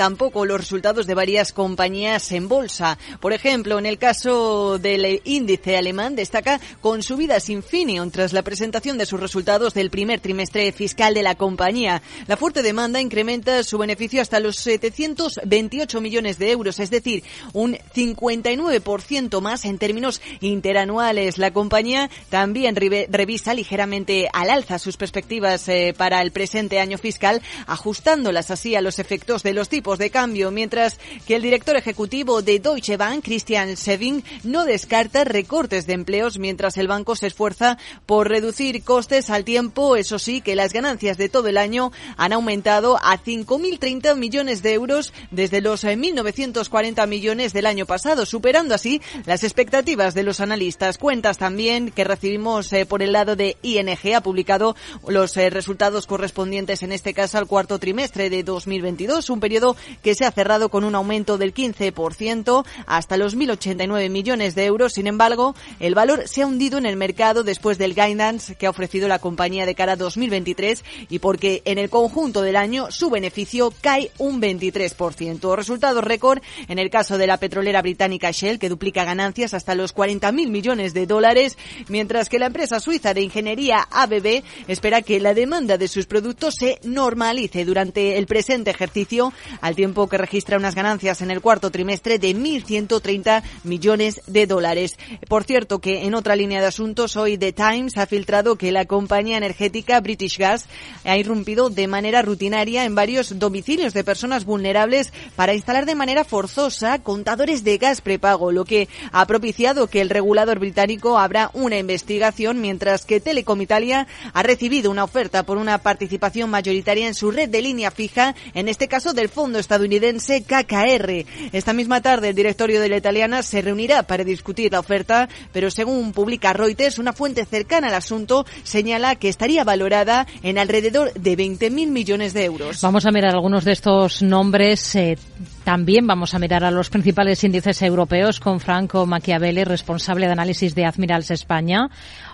[SPEAKER 9] los resultados de varias compañías en bolsa. Por ejemplo, en el caso del índice alemán destaca con subidas Infineon tras la presentación de sus resultados del primer trimestre fiscal de la compañía. La fuerte demanda incrementa su beneficio hasta los 728 millones de euros, es decir, un 59% más en términos interanuales. La compañía también revisa ligeramente al alza sus perspectivas eh, para el presente año fiscal, ajustándolas así a los efectos de los tipos de cambio mientras que el director ejecutivo de Deutsche Bank, Christian Seving, no descarta recortes de empleos mientras el banco se esfuerza por reducir costes al tiempo. Eso sí, que las ganancias de todo el año han aumentado a 5.030 millones de euros desde los 1.940 millones del año pasado, superando así las expectativas de los analistas. Cuentas también que recibimos eh, por el lado de ING ha publicado los eh, resultados correspondientes en este caso al cuarto trimestre de 2022, un periodo que se ha cerrado con un aumento del 15% hasta los 1.089 millones de euros. Sin embargo, el valor se ha hundido en el mercado después del guidance que ha ofrecido la compañía de cara a 2023 y porque en el conjunto del año su beneficio cae un 23%. Resultados récord en el caso de la petrolera británica Shell, que duplica ganancias hasta los 40.000 millones de dólares, mientras que la empresa suiza de ingeniería ABB espera que la demanda de sus productos se normalice durante el presente ejercicio, al tiempo que registra unas ganancias en el cuarto trimestre de 1.130 millones de dólares. Por cierto, que en otra línea de asuntos, hoy The Times ha filtrado que la compañía energética British Gas ha irrumpido de manera rutinaria en varios domicilios de personas vulnerables para instalar de manera forzosa contadores de gas prepago, lo que ha propiciado que el regulador británico abra una investigación, mientras que Telecom Italia ha recibido una oferta por una participación mayoritaria en su red de línea fija, en este caso del fondo estadounidense KKR. Esta misma tarde el directorio de la italiana se reunirá para discutir la oferta, pero según publica Reuters, una fuente cercana al asunto señala que estaría valorada en alrededor de 20.000 millones de euros.
[SPEAKER 1] Vamos a mirar algunos de estos nombres. Eh, también vamos a mirar a los principales índices europeos con Franco Machiavelli, responsable de análisis de Admirals España.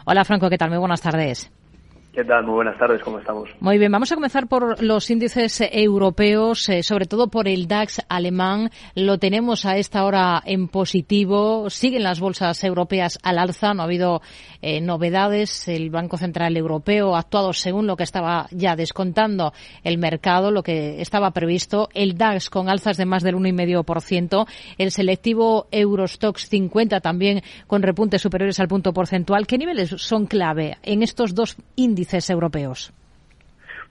[SPEAKER 1] Hola Franco, ¿qué tal? Muy buenas tardes.
[SPEAKER 11] ¿Qué tal? Muy buenas tardes, ¿cómo estamos?
[SPEAKER 1] Muy bien, vamos a comenzar por los índices europeos, eh, sobre todo por el DAX alemán. Lo tenemos a esta hora en positivo. Siguen las bolsas europeas al alza, no ha habido eh, novedades. El Banco Central Europeo ha actuado según lo que estaba ya descontando el mercado, lo que estaba previsto. El DAX con alzas de más del 1,5%. El selectivo Eurostox 50 también con repuntes superiores al punto porcentual. ¿Qué niveles son clave en estos dos índices?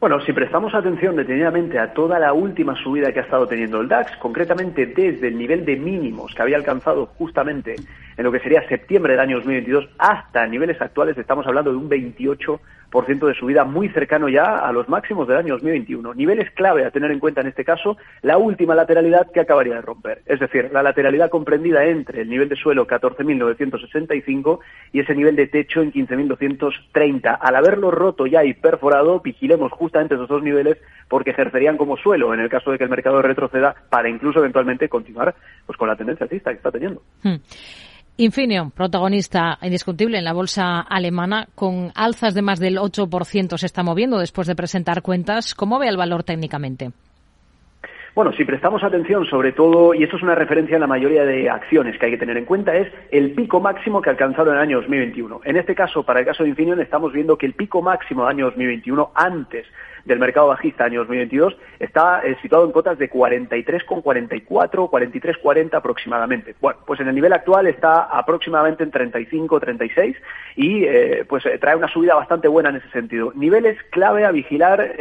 [SPEAKER 11] Bueno, si prestamos atención detenidamente a toda la última subida que ha estado teniendo el DAX, concretamente desde el nivel de mínimos que había alcanzado justamente en lo que sería septiembre del año 2022 hasta niveles actuales, estamos hablando de un 28 de subida, muy cercano ya a los máximos del año 2021. Niveles clave a tener en cuenta en este caso, la última lateralidad que acabaría de romper. Es decir, la lateralidad comprendida entre el nivel de suelo 14.965 y ese nivel de techo en 15.230. Al haberlo roto ya y perforado, vigilemos justamente esos dos niveles porque ejercerían como suelo en el caso de que el mercado retroceda para incluso eventualmente continuar pues con la tendencia alcista que está teniendo.
[SPEAKER 1] Hmm. Infineon, protagonista indiscutible en la bolsa alemana, con alzas de más del 8% se está moviendo después de presentar cuentas. ¿Cómo ve el valor técnicamente?
[SPEAKER 11] Bueno, si prestamos atención sobre todo, y esto es una referencia en la mayoría de acciones que hay que tener en cuenta, es el pico máximo que ha alcanzado en el año 2021. En este caso, para el caso de Infineon, estamos viendo que el pico máximo del año 2021, antes del mercado bajista año 2022 está eh, situado en cotas de 43,44, 43,40 aproximadamente. Bueno, pues en el nivel actual está aproximadamente en 35, 36 y eh, pues eh, trae una subida bastante buena en ese sentido. Niveles clave a vigilar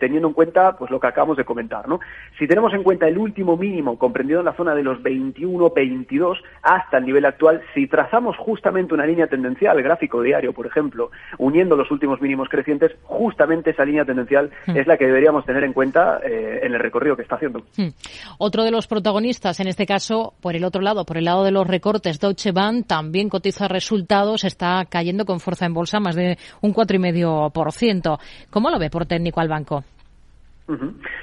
[SPEAKER 11] teniendo en cuenta pues lo que acabamos de comentar, ¿no? Si tenemos en cuenta el último mínimo comprendido en la zona de los 21-22 hasta el nivel actual, si trazamos justamente una línea tendencial, gráfico diario, por ejemplo, uniendo los últimos mínimos crecientes, justamente esa línea tendencial hmm. es la que deberíamos tener en cuenta eh, en el recorrido que está haciendo. Hmm.
[SPEAKER 1] Otro de los protagonistas, en este caso, por el otro lado, por el lado de los recortes, Deutsche Bank también cotiza resultados, está cayendo con fuerza en bolsa más de un 4,5%. ¿Cómo lo ve por técnico al banco?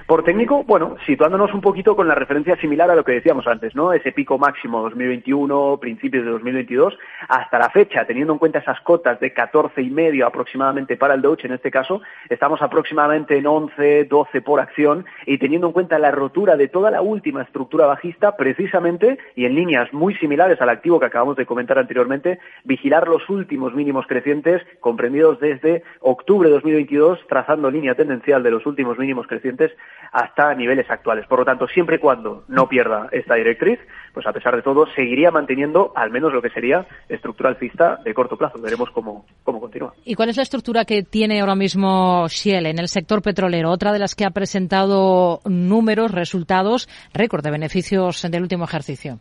[SPEAKER 11] Por técnico, bueno, situándonos un poquito con la referencia similar a lo que decíamos antes, ¿no? Ese pico máximo 2021, principios de 2022, hasta la fecha, teniendo en cuenta esas cotas de 14 y medio aproximadamente para el Deutsche en este caso, estamos aproximadamente en 11, 12 por acción y teniendo en cuenta la rotura de toda la última estructura bajista, precisamente y en líneas muy similares al activo que acabamos de comentar anteriormente, vigilar los últimos mínimos crecientes comprendidos desde octubre de 2022, trazando línea tendencial de los últimos mínimos crecientes hasta niveles actuales. Por lo tanto, siempre y cuando no pierda esta directriz, pues a pesar de todo, seguiría manteniendo al menos lo que sería estructura alcista de corto plazo. Veremos cómo, cómo continúa.
[SPEAKER 1] ¿Y cuál es la estructura que tiene ahora mismo Shell en el sector petrolero? Otra de las que ha presentado números, resultados, récord de beneficios del último ejercicio.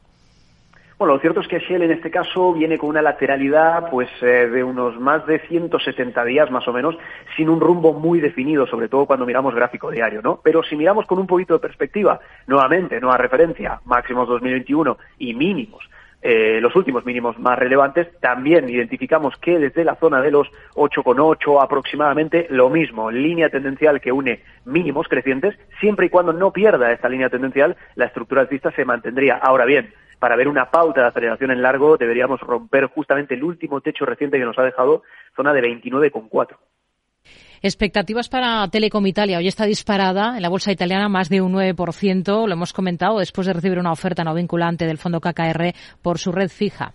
[SPEAKER 11] Bueno, lo cierto es que Shell en este caso viene con una lateralidad pues eh, de unos más de 170 días más o menos, sin un rumbo muy definido, sobre todo cuando miramos gráfico diario, ¿no? Pero si miramos con un poquito de perspectiva, nuevamente, nueva referencia, máximos 2021 y mínimos eh, los últimos mínimos más relevantes, también identificamos que desde la zona de los 8,8 aproximadamente, lo mismo, línea tendencial que une mínimos crecientes, siempre y cuando no pierda esta línea tendencial, la estructura alcista se mantendría. Ahora bien, para ver una pauta de aceleración en largo deberíamos romper justamente el último techo reciente que nos ha dejado zona de 29,4.
[SPEAKER 1] Expectativas para Telecom Italia. Hoy está disparada en la bolsa italiana más de un 9%. Lo hemos comentado después de recibir una oferta no vinculante del fondo KKR por su red fija.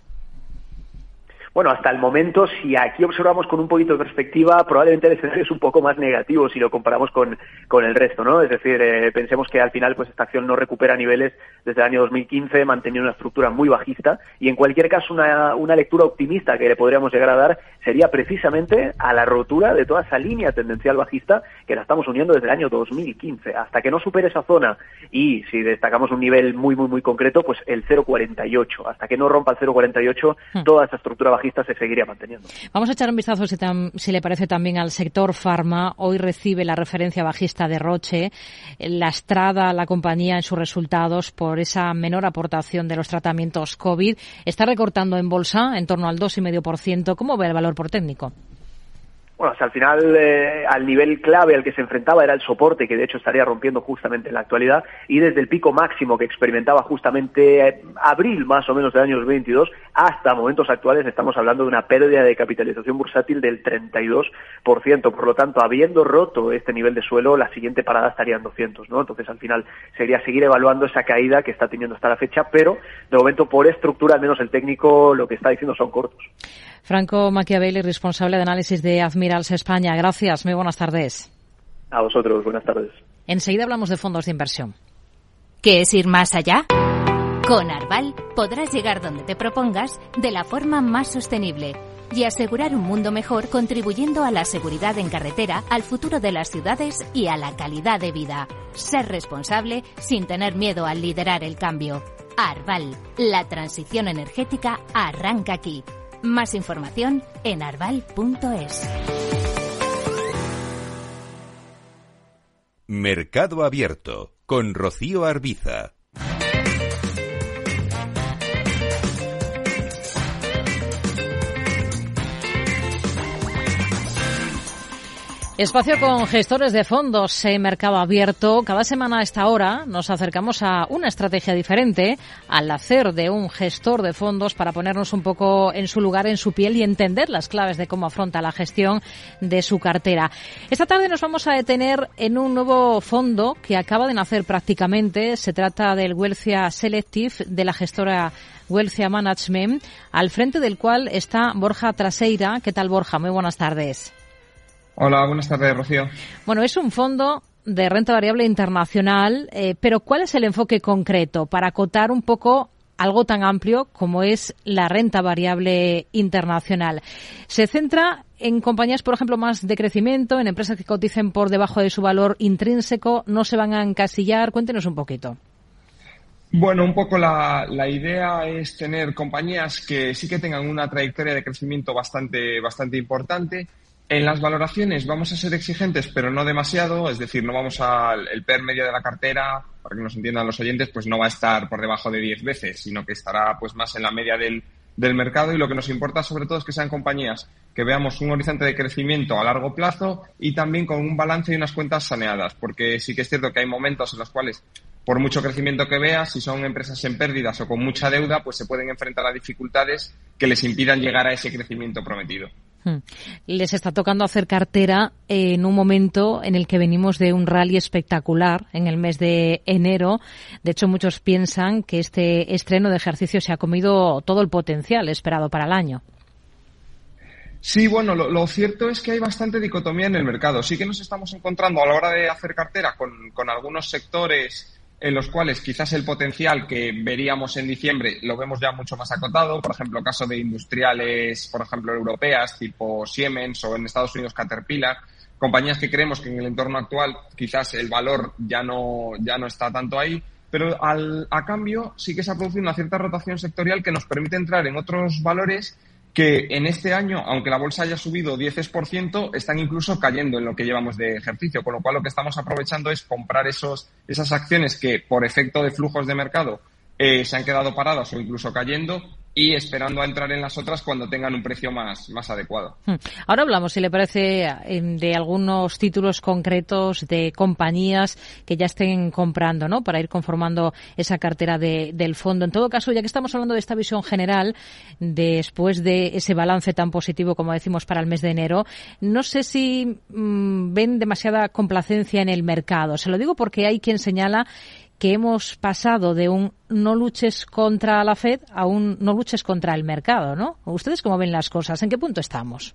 [SPEAKER 11] Bueno, hasta el momento, si aquí observamos con un poquito de perspectiva, probablemente el escenario es un poco más negativo si lo comparamos con, con el resto, ¿no? Es decir, eh, pensemos que al final pues esta acción no recupera niveles desde el año 2015, manteniendo una estructura muy bajista y en cualquier caso una, una lectura optimista que le podríamos llegar a dar sería precisamente a la rotura de toda esa línea tendencial bajista que la estamos uniendo desde el año 2015. Hasta que no supere esa zona y si destacamos un nivel muy, muy, muy concreto, pues el 0,48. Hasta que no rompa el 0,48, hmm. toda esa estructura bajista
[SPEAKER 1] Vamos a echar un vistazo, si, si, le parece, también al sector farma. Hoy recibe la referencia bajista de Roche, lastrada la compañía en sus resultados por esa menor aportación de los tratamientos COVID. Está recortando en bolsa en torno al 2,5%. ¿Cómo ve el valor por técnico?
[SPEAKER 11] Bueno, al final eh, al nivel clave al que se enfrentaba era el soporte, que de hecho estaría rompiendo justamente en la actualidad, y desde el pico máximo que experimentaba justamente eh, abril más o menos del año 2022 hasta momentos actuales estamos hablando de una pérdida de capitalización bursátil del 32%. Por lo tanto, habiendo roto este nivel de suelo, la siguiente parada estaría en 200, ¿no? Entonces, al final sería seguir evaluando esa caída que está teniendo hasta la fecha, pero de momento por estructura, al menos el técnico, lo que está diciendo son cortos.
[SPEAKER 1] Franco Machiavelli, responsable de análisis de Admirals España. Gracias, muy buenas tardes.
[SPEAKER 11] A vosotros, buenas tardes.
[SPEAKER 1] Enseguida hablamos de fondos de inversión.
[SPEAKER 12] ¿Qué es ir más allá? Con Arval podrás llegar donde te propongas de la forma más sostenible y asegurar un mundo mejor contribuyendo a la seguridad en carretera, al futuro de las ciudades y a la calidad de vida. Ser responsable sin tener miedo al liderar el cambio. Arval, la transición energética arranca aquí. Más información en arval.es.
[SPEAKER 5] Mercado Abierto con Rocío Arbiza.
[SPEAKER 1] Espacio con gestores de fondos en mercado abierto. Cada semana a esta hora nos acercamos a una estrategia diferente al hacer de un gestor de fondos para ponernos un poco en su lugar, en su piel y entender las claves de cómo afronta la gestión de su cartera. Esta tarde nos vamos a detener en un nuevo fondo que acaba de nacer prácticamente. Se trata del Wealthia Selective de la gestora Wealthia Management, al frente del cual está Borja Traseira. ¿Qué tal Borja? Muy buenas tardes.
[SPEAKER 13] Hola, buenas tardes, Rocío.
[SPEAKER 1] Bueno, es un fondo de renta variable internacional, eh, pero ¿cuál es el enfoque concreto para acotar un poco algo tan amplio como es la renta variable internacional. Se centra en compañías, por ejemplo, más de crecimiento, en empresas que coticen por debajo de su valor intrínseco, no se van a encasillar. Cuéntenos un poquito.
[SPEAKER 13] Bueno, un poco la, la, idea es tener compañías que sí que tengan una trayectoria de crecimiento bastante, bastante importante. En las valoraciones vamos a ser exigentes, pero no demasiado, es decir, no vamos al el PER medio de la cartera, para que nos entiendan los oyentes, pues no va a estar por debajo de 10 veces, sino que estará pues más en la media del, del mercado y lo que nos importa sobre todo es que sean compañías que veamos un horizonte de crecimiento a largo plazo y también con un balance y unas cuentas saneadas, porque sí que es cierto que hay momentos en los cuales por mucho crecimiento que veas, si son empresas en pérdidas o con mucha deuda, pues se pueden enfrentar a dificultades que les impidan llegar a ese crecimiento prometido.
[SPEAKER 1] Hmm. Les está tocando hacer cartera en un momento en el que venimos de un rally espectacular en el mes de enero. De hecho, muchos piensan que este estreno de ejercicio se ha comido todo el potencial esperado para el año.
[SPEAKER 13] Sí, bueno, lo, cierto es que hay bastante dicotomía en el mercado. Sí que nos estamos encontrando a la hora de hacer cartera con algunos sectores en los cuales quizás el potencial que veríamos en diciembre lo vemos ya mucho más acotado. Por ejemplo, caso de industriales, por ejemplo, europeas, tipo Siemens o en Estados Unidos Caterpillar, compañías que creemos que en el entorno actual quizás el valor ya no, ya no está tanto ahí, pero al, a cambio sí que se ha producido una cierta rotación sectorial que nos permite entrar en otros valores que en este año, aunque la bolsa haya subido 10%, están incluso cayendo en lo que llevamos de ejercicio, con lo cual lo que estamos aprovechando es comprar esos, esas acciones que por efecto de flujos de mercado eh, se han quedado paradas o incluso cayendo y esperando a entrar en las otras cuando tengan un precio más, más adecuado. Hmm.
[SPEAKER 1] Ahora hablamos, si le parece, de algunos títulos concretos de compañías que ya estén comprando, ¿no? Para ir conformando esa cartera de, del fondo. En todo caso, ya que estamos hablando de esta visión general, después de ese balance tan positivo, como decimos, para el mes de enero, no sé si mm, ven demasiada complacencia en el mercado. Se lo digo porque hay quien señala que hemos pasado de un no luches contra la Fed a un no luches contra el mercado, ¿no? ¿Ustedes cómo ven las cosas? ¿En qué punto estamos?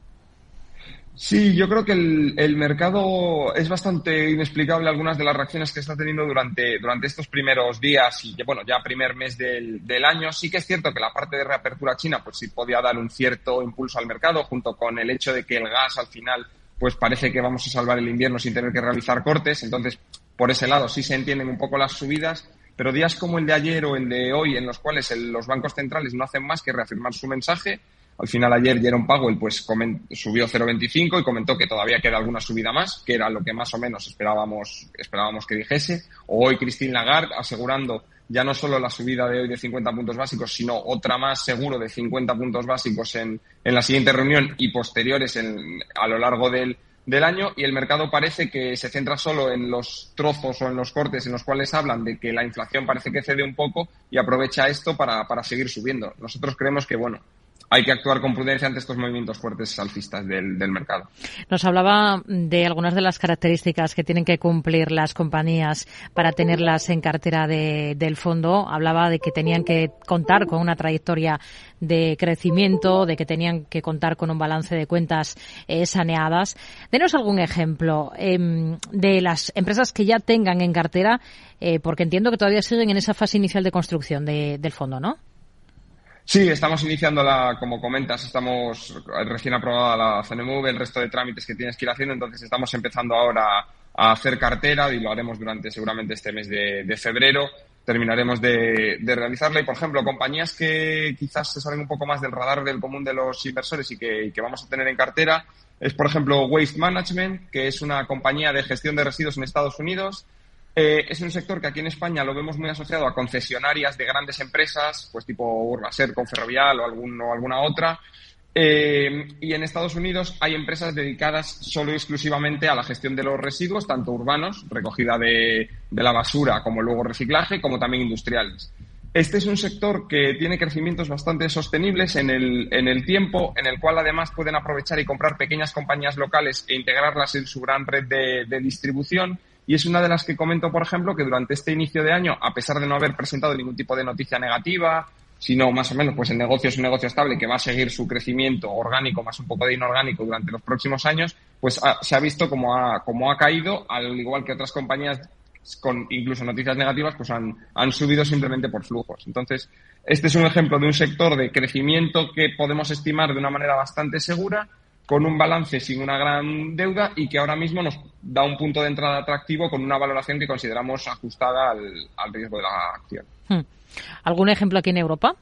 [SPEAKER 13] Sí, yo creo que el, mercado es bastante inexplicable algunas de las reacciones que está teniendo durante, durante estos primeros días y bueno, ya primer mes del, del año. Sí que es cierto que la parte de reapertura china, pues sí podía dar un cierto impulso al mercado, junto con el hecho de que el gas al final, pues parece que vamos a salvar el invierno sin tener que realizar cortes. Entonces, por ese lado sí se entienden un poco las subidas, pero días como el de ayer o el de hoy, en los cuales los bancos centrales no hacen más que reafirmar su mensaje, al final ayer Jerome Powell pues subió 0,25 y comentó que todavía queda alguna subida más, que era lo que más o menos esperábamos, esperábamos que dijese. O hoy Christine Lagarde asegurando ya no solo la subida de hoy de 50 puntos básicos, sino otra más seguro de 50 puntos básicos en, en la siguiente reunión y posteriores en, a lo largo del, del año y el mercado parece que se centra solo en los trozos o en los cortes en los cuales hablan de que la inflación parece que cede un poco y aprovecha esto para, para seguir subiendo. Nosotros creemos que, bueno, hay que actuar con prudencia ante estos movimientos fuertes alcistas del, mercado.
[SPEAKER 1] Nos hablaba de algunas de las características que tienen que cumplir las compañías para tenerlas en cartera de, del fondo. Hablaba de que tenían que contar con una trayectoria de crecimiento, de que tenían que contar con un balance de cuentas eh, saneadas. Denos algún ejemplo eh, de las empresas que ya tengan en cartera, eh, porque entiendo que todavía siguen en esa fase inicial de construcción de, del fondo, ¿no?
[SPEAKER 13] Sí, estamos iniciando la, como comentas, estamos recién aprobada la CNMV, el resto de trámites que tienes que ir haciendo, entonces estamos empezando ahora a hacer cartera y lo haremos durante seguramente este mes de, febrero. Terminaremos de, de, realizarla y, por ejemplo, compañías que quizás se salen un poco más del radar del común de los inversores y que, y que vamos a tener en cartera es, por ejemplo, Waste Management, que es una compañía de gestión de residuos en Estados Unidos eh, es un sector que aquí en España lo vemos muy asociado a concesionarias de grandes empresas, pues tipo Urbaser, Conferrovial o, o alguna otra. Eh, y en Estados Unidos hay empresas dedicadas solo y exclusivamente a la gestión de los residuos, tanto urbanos, recogida de, la basura, como luego reciclaje, como también industriales. Este es un sector que tiene crecimientos bastante sostenibles en el, tiempo, en el cual además pueden aprovechar y comprar pequeñas compañías locales e integrarlas en su gran red de distribución y es una de las que comento, por ejemplo, que durante este inicio de año, a pesar de no haber presentado ningún tipo de noticia negativa, sino más o menos, pues el negocio es un negocio estable que va a seguir su crecimiento orgánico más un poco de inorgánico durante los próximos años, pues se ha visto como ha, como ha caído, al igual que otras compañías con incluso noticias negativas, pues han, han subido simplemente por flujos. Entonces, este es un ejemplo de un sector de crecimiento que podemos estimar de una manera bastante segura, con un balance sin una gran deuda y que ahora mismo nos da un punto de entrada atractivo con una valoración que consideramos ajustada al, al riesgo de la acción. Hmm.
[SPEAKER 1] ¿Algún ejemplo aquí en Europa?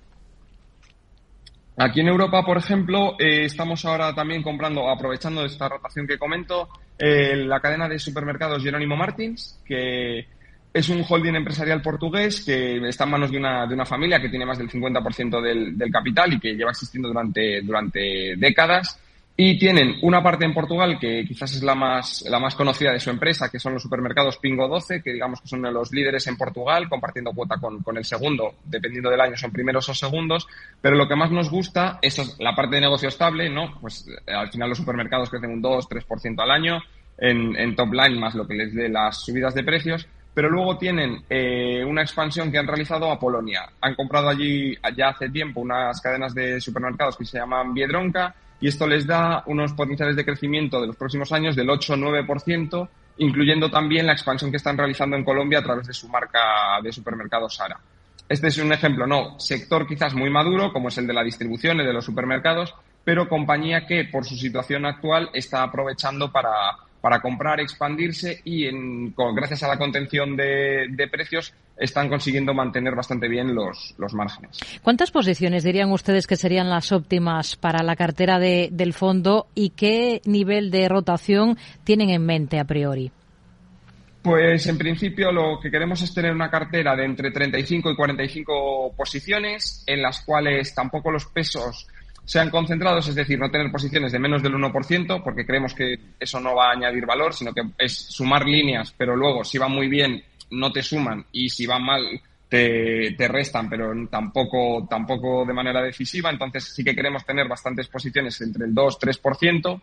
[SPEAKER 13] Aquí en Europa, por ejemplo, eh, estamos ahora también comprando, aprovechando esta rotación que comento, eh, la cadena de supermercados Jerónimo Martins, que es un holding empresarial portugués que está en manos de una, de una familia que tiene más del 50% del, del capital y que lleva existiendo durante, durante décadas y tienen una parte en Portugal que quizás es la más, la más conocida de su empresa, que son los supermercados Pingo 12, que digamos que son los líderes en Portugal, compartiendo cuota con, con el segundo, dependiendo del año, son primeros o segundos. Pero lo que más nos gusta es la parte de negocio estable, ¿no? Pues eh, al final los supermercados crecen un 2-3% al año en, top line, más lo que les dé las subidas de precios pero luego tienen eh, una expansión que han realizado a Polonia. Han comprado allí ya hace tiempo unas cadenas de supermercados que se llaman Biedronka y esto les da unos potenciales de crecimiento de los próximos años del 8-9%, incluyendo también la expansión que están realizando en Colombia a través de su marca de supermercados Sara. Este es un ejemplo, no, sector quizás muy maduro, como es el de la distribución y de los supermercados, pero compañía que por su situación actual está aprovechando para, para comprar, expandirse y en, gracias a la contención de, precios están consiguiendo mantener bastante bien los, los, márgenes.
[SPEAKER 1] ¿Cuántas posiciones dirían ustedes que serían las óptimas para la cartera de, del fondo y qué nivel de rotación tienen en mente a priori?
[SPEAKER 13] Pues en principio lo que queremos es tener una cartera de entre 35 y 45 posiciones en las cuales tampoco los pesos sean concentrados, es decir, no tener posiciones de menos del 1%, porque creemos que eso no va a añadir valor, sino que es sumar líneas, pero luego si van muy bien no te suman y si van mal te, te restan, pero tampoco, tampoco de manera decisiva. Entonces sí que queremos tener bastantes posiciones entre el 2-3%.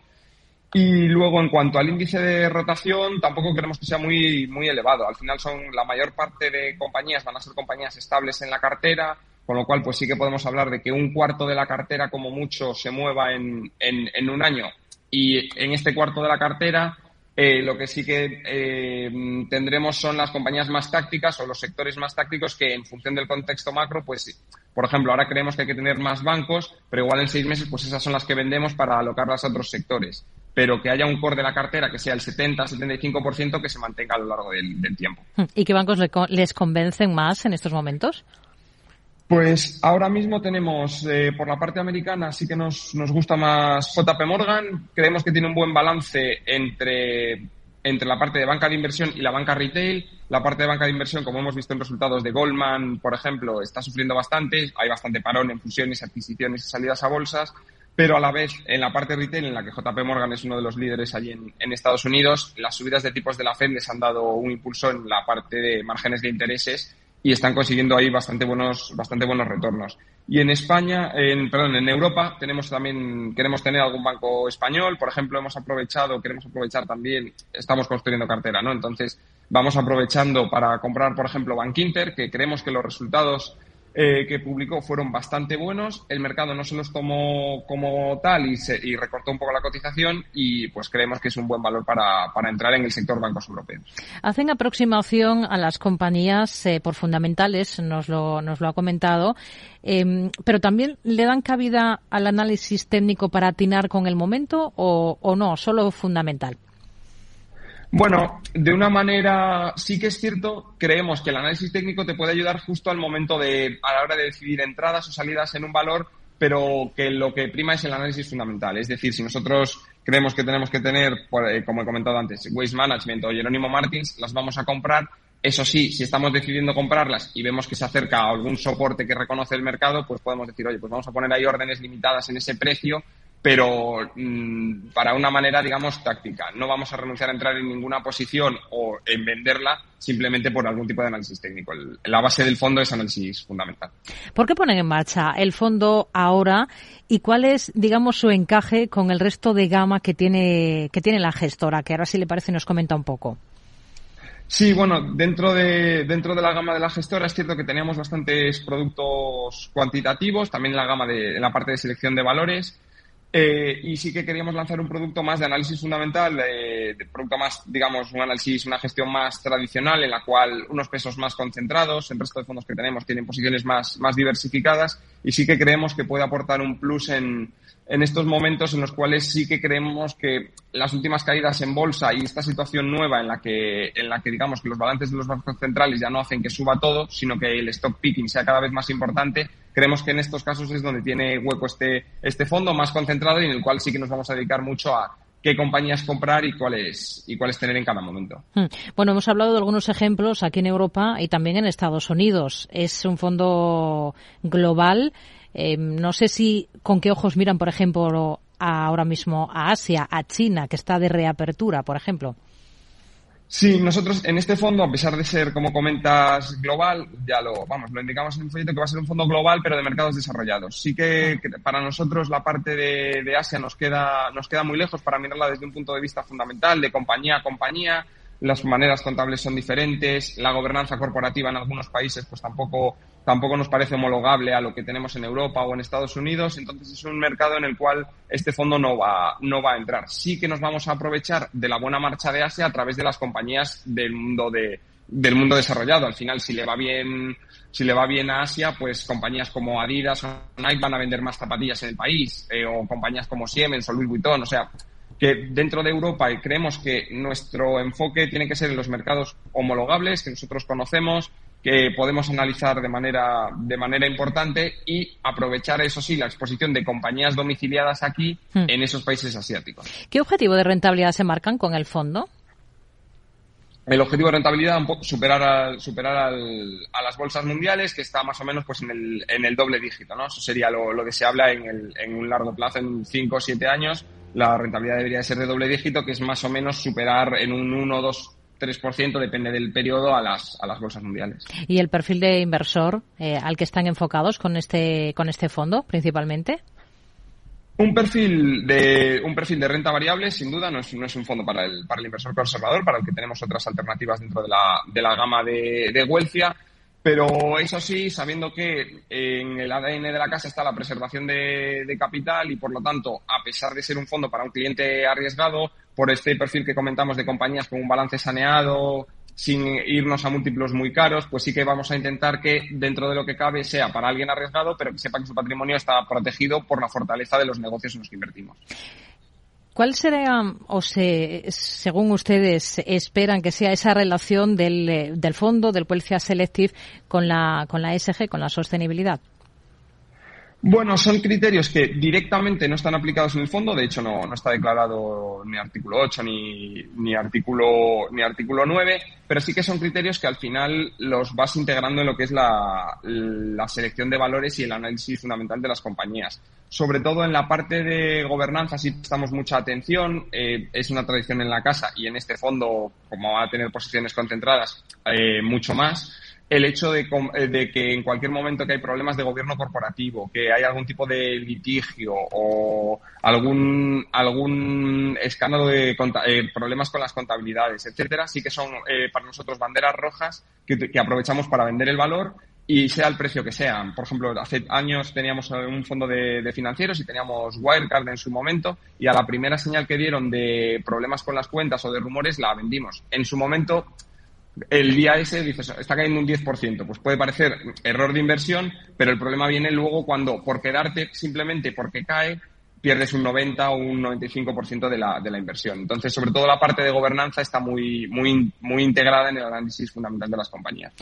[SPEAKER 13] Y luego, en cuanto al índice de rotación, tampoco queremos que sea muy, muy elevado. Al final son la mayor parte de compañías, van a ser compañías estables en la cartera, con lo cual, pues sí que podemos hablar de que un cuarto de la cartera, como mucho, se mueva en, en, un año. Y en este cuarto de la cartera, eh, lo que sí que eh, tendremos son las compañías más tácticas o los sectores más tácticos que, en función del contexto macro, pues, por ejemplo, ahora creemos que hay que tener más bancos, pero igual en seis meses, pues esas son las que vendemos para alocarlas a otros sectores. Pero que haya un core de la cartera que sea el 70-75% que se mantenga a lo largo del, del tiempo.
[SPEAKER 1] ¿Y qué bancos les convencen más en estos momentos?
[SPEAKER 13] Pues ahora mismo tenemos, eh, por la parte americana, sí que nos, nos gusta más JP Morgan. Creemos que tiene un buen balance entre, entre la parte de banca de inversión y la banca retail. La parte de banca de inversión, como hemos visto en resultados de Goldman, por ejemplo, está sufriendo bastante. Hay bastante parón en fusiones, adquisiciones y salidas a bolsas. Pero a la vez, en la parte retail, en la que JP Morgan es uno de los líderes allí en, en Estados Unidos, las subidas de tipos de la Fed les han dado un impulso en la parte de márgenes de intereses y están consiguiendo ahí bastante buenos, bastante buenos retornos. Y en España, en, perdón, en Europa tenemos también, queremos tener algún banco español, por ejemplo, hemos aprovechado, queremos aprovechar también, estamos construyendo cartera, ¿no? Entonces, vamos aprovechando para comprar, por ejemplo, Bank Inter, que creemos que los resultados eh, que publicó fueron bastante buenos. El mercado no se los tomó como tal y, se, y recortó un poco la cotización y pues creemos que es un buen valor para, para entrar en el sector bancos europeos.
[SPEAKER 1] Hacen aproximación a las compañías eh, por fundamentales, nos lo, nos lo ha comentado, eh, pero también le dan cabida al análisis técnico para atinar con el momento o, o no, solo fundamental.
[SPEAKER 13] Bueno, de una manera sí que es cierto, creemos que el análisis técnico te puede ayudar justo al momento de, a la hora de decidir entradas o salidas en un valor, pero que lo que prima es el análisis fundamental. Es decir, si nosotros creemos que tenemos que tener, eh, como he comentado antes, Waste Management o Jerónimo Martins, las vamos a comprar. Eso sí, si estamos decidiendo comprarlas y vemos que se acerca a algún soporte que reconoce el mercado, pues podemos decir, oye, pues vamos a poner ahí órdenes limitadas en ese precio pero mm, para una manera, digamos, táctica. No vamos a renunciar a entrar en ninguna posición o en venderla simplemente por algún tipo de análisis técnico. la base del fondo es análisis fundamental.
[SPEAKER 1] ¿Por qué ponen en marcha el fondo ahora y cuál es, digamos, su encaje con el resto de gama que tiene, que tiene la gestora? Que ahora sí le parece nos comenta un poco.
[SPEAKER 13] Sí, bueno, dentro de, dentro de la gama de la gestora es cierto que teníamos bastantes productos cuantitativos, también en la gama de, en la parte de selección de valores Eh, y sí que queríamos lanzar un producto más de análisis fundamental, de producto más, digamos, un análisis, una gestión más tradicional en la cual unos pesos más concentrados, el resto de fondos que tenemos tienen posiciones más, más diversificadas y sí que creemos que puede aportar un plus en, en estos momentos en los cuales sí que creemos que las últimas caídas en bolsa y esta situación nueva en la que, en la que digamos que los balances de los bancos centrales ya no hacen que suba todo, sino que el stock picking sea cada vez más importante, creemos que en estos casos es donde tiene hueco este, este fondo más concentrado y en el cual sí que nos vamos a dedicar mucho a qué compañías comprar y cuáles y cuáles tener en cada momento.
[SPEAKER 1] Hmm. Bueno, hemos hablado de algunos ejemplos aquí en Europa y también en Estados Unidos. Es un fondo global. Eh, no sé si con qué ojos miran, por ejemplo, ahora mismo a Asia, a China, que está de reapertura, por ejemplo.
[SPEAKER 13] Sí, nosotros en este fondo, a pesar de ser, como comentas, global, ya lo, vamos, lo indicamos en el folleto que va a ser un fondo global, pero de mercados desarrollados. Sí que, para nosotros la parte de, de, Asia nos queda, nos queda muy lejos para mirarla desde un punto de vista fundamental, de compañía a compañía. Las maneras contables son diferentes, la gobernanza corporativa en algunos países pues tampoco tampoco nos parece homologable a lo que tenemos en Europa o en Estados Unidos, entonces es un mercado en el cual este fondo no va, no va a entrar. Sí que nos vamos a aprovechar de la buena marcha de Asia a través de las compañías del mundo de, del mundo desarrollado. Al final, si le va bien, si le va bien a Asia, pues compañías como Adidas o Nike van a vender más zapatillas en el país, eh, o compañías como Siemens o Louis Vuitton, o sea, que dentro de Europa creemos que nuestro enfoque tiene que ser en los mercados homologables que nosotros conocemos, que podemos analizar de manera, de manera importante y aprovechar, eso sí, la exposición de compañías domiciliadas aquí hmm. en esos países asiáticos.
[SPEAKER 1] ¿Qué objetivo de rentabilidad se marcan con el fondo?
[SPEAKER 13] El objetivo de rentabilidad superar, a, superar al, a las bolsas mundiales, que está más o menos pues en el, en el doble dígito, ¿no? Eso sería lo, lo deseable en, el, en un largo plazo, en 5 o 7 años. La rentabilidad debería ser de doble dígito, que es más o menos superar en un 1 o 2 3%, depende del periodo, a las, a las bolsas mundiales.
[SPEAKER 1] ¿Y el perfil de inversor eh, al que están enfocados con este, con este fondo, principalmente?
[SPEAKER 13] Un perfil de un perfil de renta variable, sin duda, no es, no es un fondo para el, para el inversor conservador, para el que tenemos otras alternativas dentro de la, de la gama de, de Huelcia. Pero eso sí, sabiendo que en el ADN de la casa está la preservación de, capital y por lo tanto, a pesar de ser un fondo para un cliente arriesgado, por este perfil que comentamos de compañías con un balance saneado, sin irnos a múltiplos muy caros, pues sí que vamos a intentar que dentro de lo que cabe sea para alguien arriesgado, pero que sepa que su patrimonio está protegido por la fortaleza de los negocios en los que invertimos.
[SPEAKER 1] ¿Cuál sería, o se, según ustedes esperan que sea esa relación del, eh, del fondo, del Wealthia Selective, con la, con la SG, con la sostenibilidad?
[SPEAKER 13] Bueno, son criterios que directamente no están aplicados en el fondo, de hecho no, no está declarado ni artículo 8 ni, ni, artículo, ni artículo 9, pero sí que son criterios que al final los vas integrando en lo que es la, la selección de valores y el análisis fundamental de las compañías. Sobre todo en la parte de gobernanza sí prestamos mucha atención, eh, es una tradición en la casa y en este fondo, como va a tener posiciones concentradas, eh, mucho más el hecho de, eh, de, que en cualquier momento que hay problemas de gobierno corporativo, que hay algún tipo de litigio o algún, algún escándalo de eh, problemas con las contabilidades, etcétera, sí que son eh, para nosotros banderas rojas que, aprovechamos para vender el valor y sea el precio que sea. Por ejemplo, hace años teníamos un fondo de, de financieros y teníamos Wirecard en su momento y a la primera señal que dieron de problemas con las cuentas o de rumores la vendimos. En su momento el día ese dices, está cayendo un 10%, pues puede parecer error de inversión, pero el problema viene luego cuando por quedarte simplemente porque cae, pierdes un 90 o un 95% de la, de la inversión. Entonces, sobre todo la parte de gobernanza está muy, muy, muy integrada en el análisis fundamental de las compañías.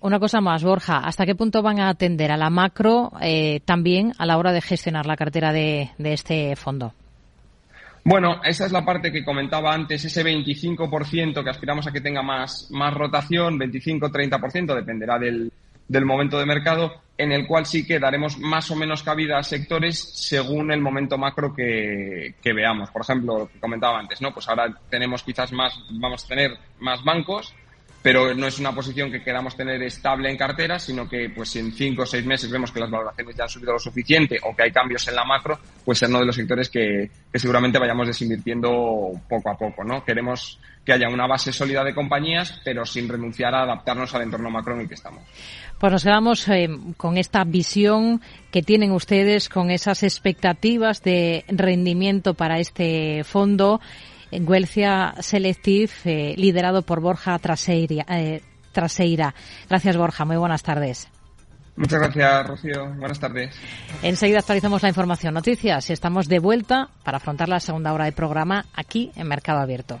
[SPEAKER 1] Una cosa más, Borja, ¿hasta qué punto van a atender a la macro eh, también a la hora de gestionar la cartera de, de este fondo?
[SPEAKER 13] Bueno, esa es la parte que comentaba antes, ese 25% que aspiramos a que tenga más, más rotación, 25-30%, dependerá del, del momento de mercado, en el cual sí que daremos más o menos cabida a sectores según el momento macro que, que veamos. Por ejemplo, lo que comentaba antes, ¿no? Pues ahora tenemos quizás más, vamos a tener más bancos, pero no es una posición que queramos tener estable en cartera, sino que pues en cinco o seis meses vemos que las valoraciones ya han subido lo suficiente o que hay cambios en la macro, pues ser uno de los sectores que, que seguramente vayamos desinvirtiendo poco a poco, ¿no? Queremos que haya una base sólida de compañías, pero sin renunciar a adaptarnos al entorno macro en el que estamos.
[SPEAKER 1] Pues nos quedamos eh, con esta visión que tienen ustedes, con esas expectativas de rendimiento para este fondo en Huelcia Selective, eh, liderado por Borja Traseira, eh, Traseira. Gracias, Borja. Muy buenas tardes.
[SPEAKER 13] Muchas gracias, Rocío. Buenas tardes.
[SPEAKER 1] Enseguida actualizamos la información. Noticias y estamos de vuelta para afrontar la segunda hora de programa aquí en Mercado Abierto.